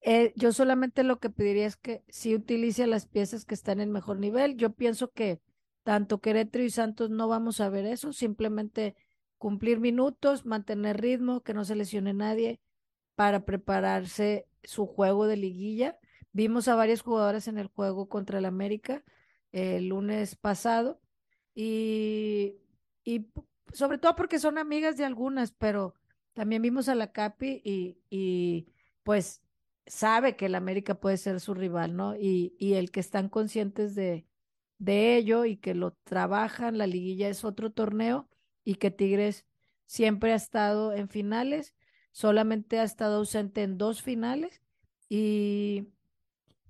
eh, yo solamente lo que pediría es que si utilice las piezas que están en mejor nivel. Yo pienso que tanto Querétaro y Santos no vamos a ver eso, simplemente cumplir minutos, mantener ritmo, que no se lesione nadie para prepararse su juego de liguilla. Vimos a varias jugadoras en el juego contra el América el lunes pasado y, y sobre todo porque son amigas de algunas, pero también vimos a la Capi y, y pues sabe que el América puede ser su rival, ¿no? Y, y el que están conscientes de, de ello y que lo trabajan. La liguilla es otro torneo y que Tigres siempre ha estado en finales, solamente ha estado ausente en dos finales y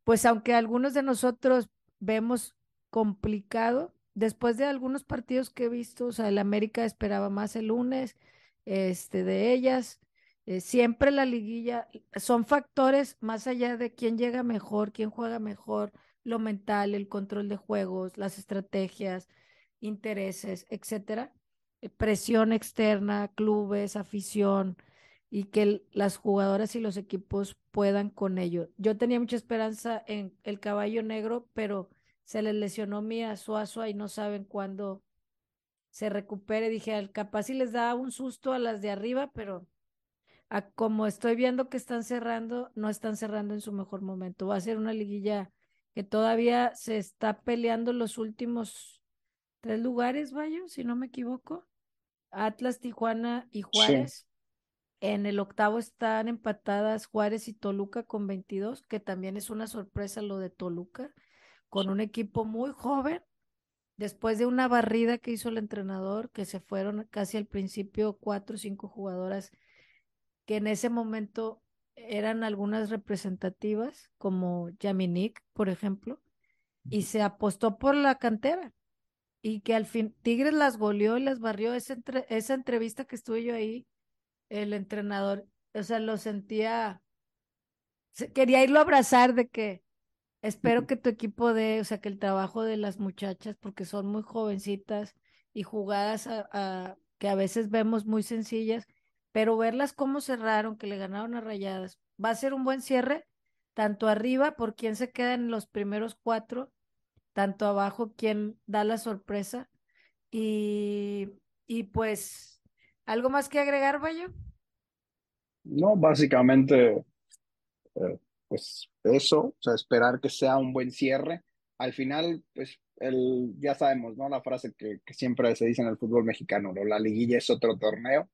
pues aunque algunos de nosotros vemos complicado, después de algunos partidos que he visto, o sea, el América esperaba más el lunes, este, de ellas, eh, siempre la liguilla, son factores más allá de quién llega mejor, quién juega mejor, lo mental, el control de juegos, las estrategias, intereses, etcétera. eh, presión externa, clubes, afición y que las jugadoras y los equipos puedan con ello. Yo tenía mucha esperanza en el caballo negro, pero se les lesionó Mía Suazua y no saben cuándo se recupere. Dije, capaz si les da un susto a las de arriba, pero como estoy viendo que están cerrando, no están cerrando en su mejor momento. Va a ser una liguilla que todavía se está peleando los últimos tres lugares, vaya, si no me equivoco. Atlas, Tijuana y Juárez. En el octavo están empatadas Juárez y Toluca con 22, que también es una sorpresa lo de Toluca, con un equipo muy joven. Después de una barrida que hizo el entrenador, que se fueron casi al principio cuatro o cinco jugadoras que en ese momento eran algunas representativas, como Yaminik, por ejemplo, y se apostó por la cantera. Y que al fin Tigres las goleó y las barrió. Esa, esa entrevista que estuve yo ahí, el entrenador, o sea, lo sentía, quería irlo a abrazar de que espero que tu equipo dé, o sea, que el trabajo de las muchachas, porque son muy jovencitas y jugadas a, que a veces vemos muy sencillas, pero verlas cómo cerraron, que le ganaron a Rayadas, va a ser un buen cierre, tanto arriba por quien se queda en los primeros cuatro, tanto abajo quien da la sorpresa. Y, y pues ¿Algo más que agregar, Bayo? No, básicamente, eh, pues eso, o sea, esperar que sea un buen cierre. Al final, pues el, ya sabemos, ¿no? La frase que, que siempre se dice en el fútbol mexicano, ¿no? La liguilla es otro torneo.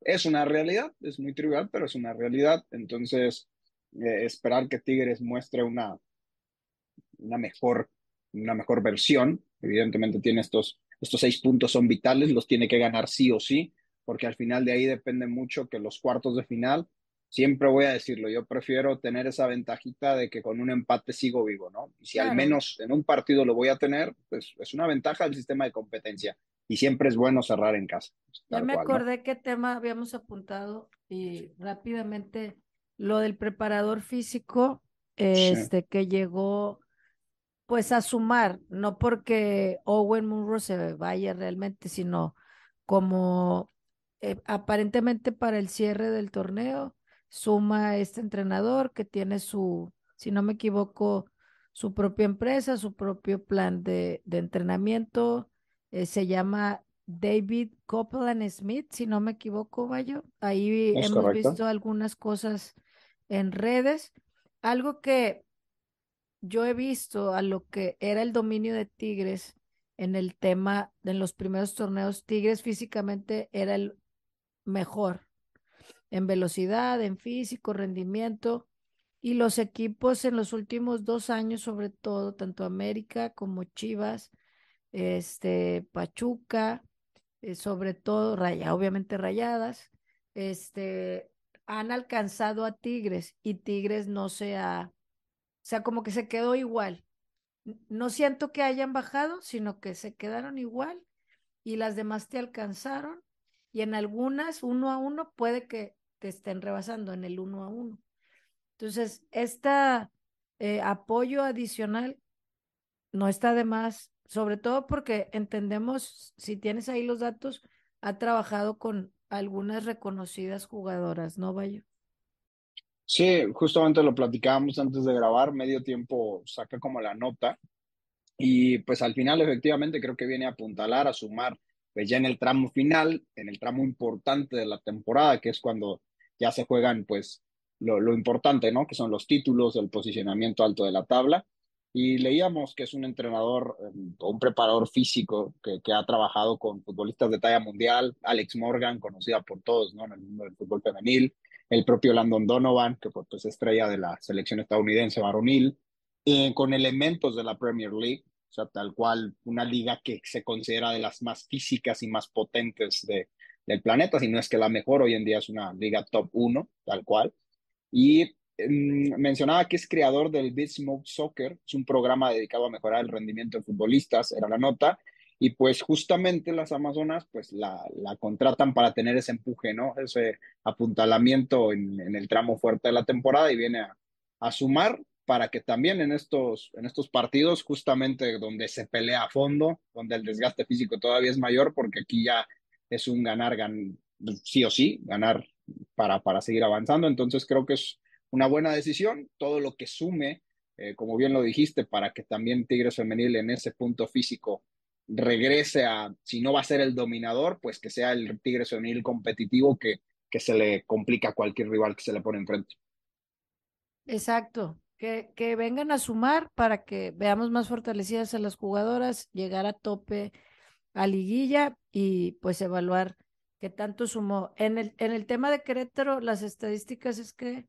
Es una realidad, es muy trivial, pero es una realidad. Entonces, eh, esperar que Tigres muestre una, una, mejor, una mejor versión. Evidentemente tiene estos, estos seis puntos son vitales, los tiene que ganar sí o sí porque al final de ahí depende mucho que los cuartos de final, siempre voy a decirlo, yo prefiero tener esa ventajita de que con un empate sigo vivo, ¿no? Y si al menos en un partido lo voy a tener, pues es una ventaja del sistema de competencia y siempre es bueno cerrar en casa. Ya me acordé qué tema habíamos apuntado y rápidamente lo del preparador físico, este que llegó pues a sumar, no porque Owen Munro se vaya realmente, sino como eh, aparentemente para el cierre del torneo, suma este entrenador que tiene su, si no me equivoco, su propia empresa, su propio plan de, entrenamiento. Eh, se llama David Copeland Smith, si no me equivoco, vaya. Ahí hemos visto algunas cosas en redes. Algo que yo he visto a lo que era el dominio de Tigres en el tema, en los primeros torneos, Tigres físicamente era el mejor en velocidad, en físico, rendimiento. Y los equipos en los últimos dos años, sobre todo, tanto América como Chivas, este, Pachuca, eh, sobre todo, raya, obviamente rayadas, este, han alcanzado a Tigres y Tigres no se ha, o sea, como que se quedó igual. No siento que hayan bajado, sino que se quedaron igual y las demás te alcanzaron y en algunas uno a uno puede que te estén rebasando en el uno a uno. Entonces, este apoyo adicional no está de más, sobre todo porque entendemos, si tienes ahí los datos, ha trabajado con algunas reconocidas jugadoras, ¿no, Bayo? Sí, justamente lo platicábamos antes de grabar, medio tiempo saca como la nota y pues al final efectivamente creo que viene a apuntalar, a sumar pues ya en el tramo final, en el tramo importante de la temporada, que es cuando ya se juegan pues lo, importante, ¿no? Que son los títulos, el posicionamiento alto de la tabla. Y leíamos que es un entrenador o un preparador físico que, que, ha trabajado con futbolistas de talla mundial, Alex Morgan, conocida por todos ¿no? en el mundo del fútbol femenil, el propio Landon Donovan, que fue pues, estrella de la selección estadounidense varonil, eh, con elementos de la Premier League, o sea, tal cual una liga que se considera de las más físicas y más potentes de, del planeta, si no es que la mejor, hoy en día es una liga top 1, tal cual. Y mm, mencionaba que es creador del Big Smoke Soccer, es un programa dedicado a mejorar el rendimiento de futbolistas, era la nota, y pues justamente las Amazonas pues la, contratan para tener ese empuje, ¿no? Ese apuntalamiento en, en, el tramo fuerte de la temporada y viene a, a sumar para que también en estos, en estos partidos, justamente donde se pelea a fondo, donde el desgaste físico todavía es mayor, porque aquí ya es un ganar, gan, sí o sí, ganar para, para seguir avanzando. Entonces creo que es una buena decisión, todo lo que sume, eh, como bien lo dijiste, para que también Tigres Femenil en ese punto físico regrese a, si no va a ser el dominador, pues que sea el Tigres Femenil competitivo que, que se le complica a cualquier rival que se le pone enfrente. Exacto, que, que vengan a sumar para que veamos más fortalecidas a las jugadoras, llegar a tope a liguilla y pues evaluar qué tanto sumó. En el, en el tema de Querétaro, las estadísticas es que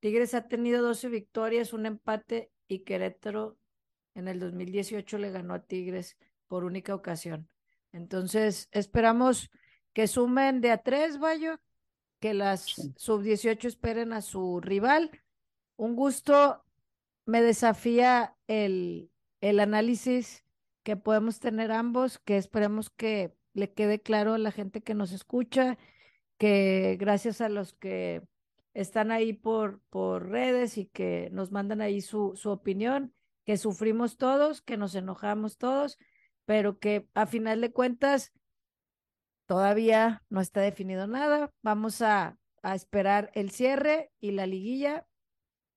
Tigres ha tenido 12 victorias, un empate y Querétaro en el 2018 le ganó a Tigres por única ocasión. Entonces, esperamos que sumen de a tres, Bayo, que las sub-18 esperen a su rival. Un gusto, me desafía el, el análisis que podemos tener ambos, que esperemos que le quede claro a la gente que nos escucha, que gracias a los que están ahí por, por redes y que nos mandan ahí su, su opinión, que sufrimos todos, que nos enojamos todos, pero que a final de cuentas todavía no está definido nada. Vamos a, a esperar el cierre y la liguilla.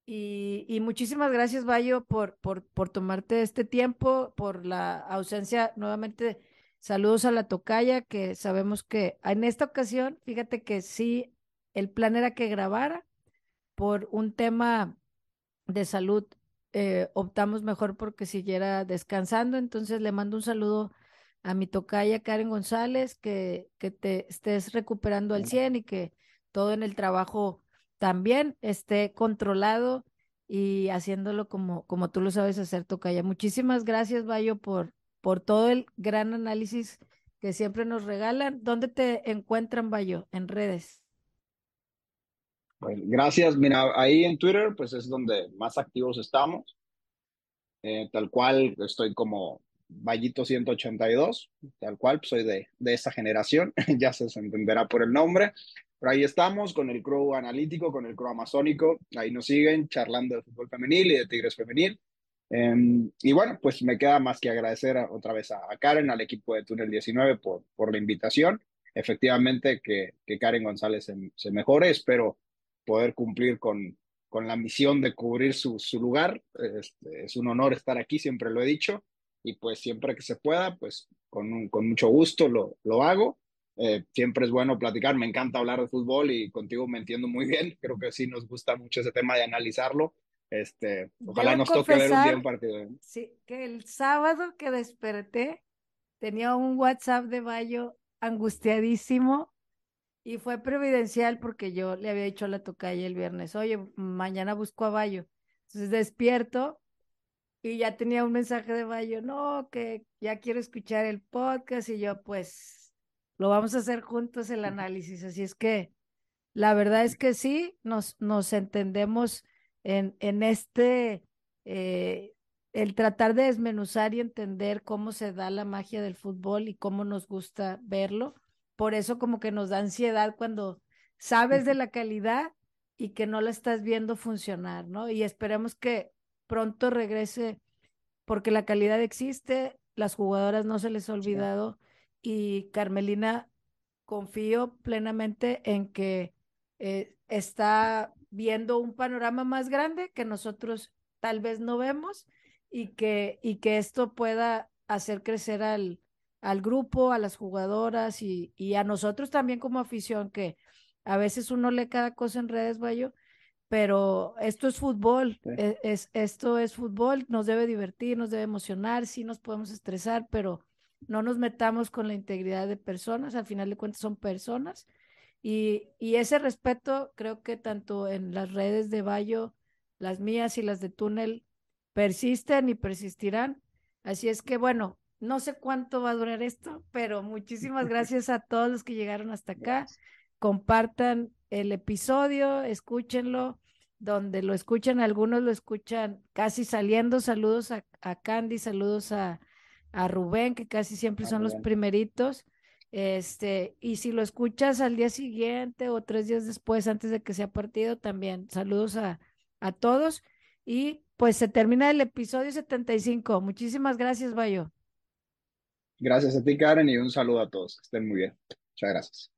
Y, y muchísimas gracias, Bayo, por, por, por tomarte este tiempo, por la ausencia nuevamente. Saludos a la tocaya, que sabemos que en esta ocasión, fíjate que sí, el plan era que grabara por un tema de salud eh, optamos mejor porque siguiera descansando. Entonces le mando un saludo a mi tocaya Karen González, que, que te estés recuperando al 100 y que todo en el trabajo también esté controlado y haciéndolo como, como tú lo sabes hacer, Tocaya. Muchísimas gracias, Bayo, por, por todo el gran análisis que siempre nos regalan. ¿Dónde te encuentran, Bayo? En redes. Gracias. Mira, ahí en Twitter, pues es donde más activos estamos. Eh, tal cual, estoy como Vallito 182, tal cual, soy de, de esa generación, ya se entenderá por el nombre. Pero ahí estamos con el crew analítico, con el crew amazónico. Ahí nos siguen charlando de fútbol femenil y de Tigres femenil. Em, y bueno, pues me queda más que agradecer otra vez a, a, Karen, al equipo de Túnel 19 por, por la invitación. Efectivamente, que, que Karen González se, se mejore. Espero poder cumplir con, con la misión de cubrir su, su lugar. Este, es un honor estar aquí, siempre lo he dicho, y pues siempre que se pueda, pues con, con mucho gusto lo, lo hago. Eh, siempre es bueno platicar, me encanta hablar de fútbol y contigo me entiendo muy bien, creo que sí nos gusta mucho ese tema de analizarlo. Este, ojalá nos toque ver un día un partido. ¿eh? Sí, que el sábado que desperté tenía un WhatsApp de Bayo angustiadísimo y fue providencial porque yo le había dicho a la tocaya el viernes, oye, mañana busco a Bayo. Entonces despierto y ya tenía un mensaje de Bayo, no, que ya quiero escuchar el podcast y yo pues lo vamos a hacer juntos el análisis. Así es que la verdad es que sí, nos, nos entendemos en, en este, eh, el tratar de desmenuzar y entender cómo se da la magia del fútbol y cómo nos gusta verlo por eso como que nos da ansiedad cuando sabes de la calidad y que no la estás viendo funcionar, ¿no? Y esperemos que pronto regrese porque la calidad existe, las jugadoras no se les ha olvidado y Carmelina confío plenamente en que eh, está viendo un panorama más grande que nosotros tal vez no vemos y que, y que esto pueda hacer crecer al, al grupo, a las jugadoras y, y, a nosotros también como afición, que a veces uno lee cada cosa en redes, Bayo, pero esto es fútbol, es, es, esto es fútbol, nos debe divertir, nos debe emocionar, sí nos podemos estresar, pero no nos metamos con la integridad de personas, al final de cuentas son personas. Y, y ese respeto creo que tanto en las redes de Bayo, las mías y las de Túnel, persisten y persistirán. Así es que bueno, no sé cuánto va a durar esto, pero muchísimas gracias a todos los que llegaron hasta acá. Compartan el episodio, escúchenlo. Donde lo escuchan, algunos lo escuchan casi saliendo. Saludos a, a Candy, saludos a, a, Rubén, que casi siempre son los primeritos. Este, y si lo escuchas al día siguiente o tres días después, antes de que sea partido, también saludos a, a todos. Y pues se termina el episodio 75. Muchísimas gracias, Bayo. Gracias a ti, Karen, y un saludo a todos. Que estén muy bien. Muchas gracias.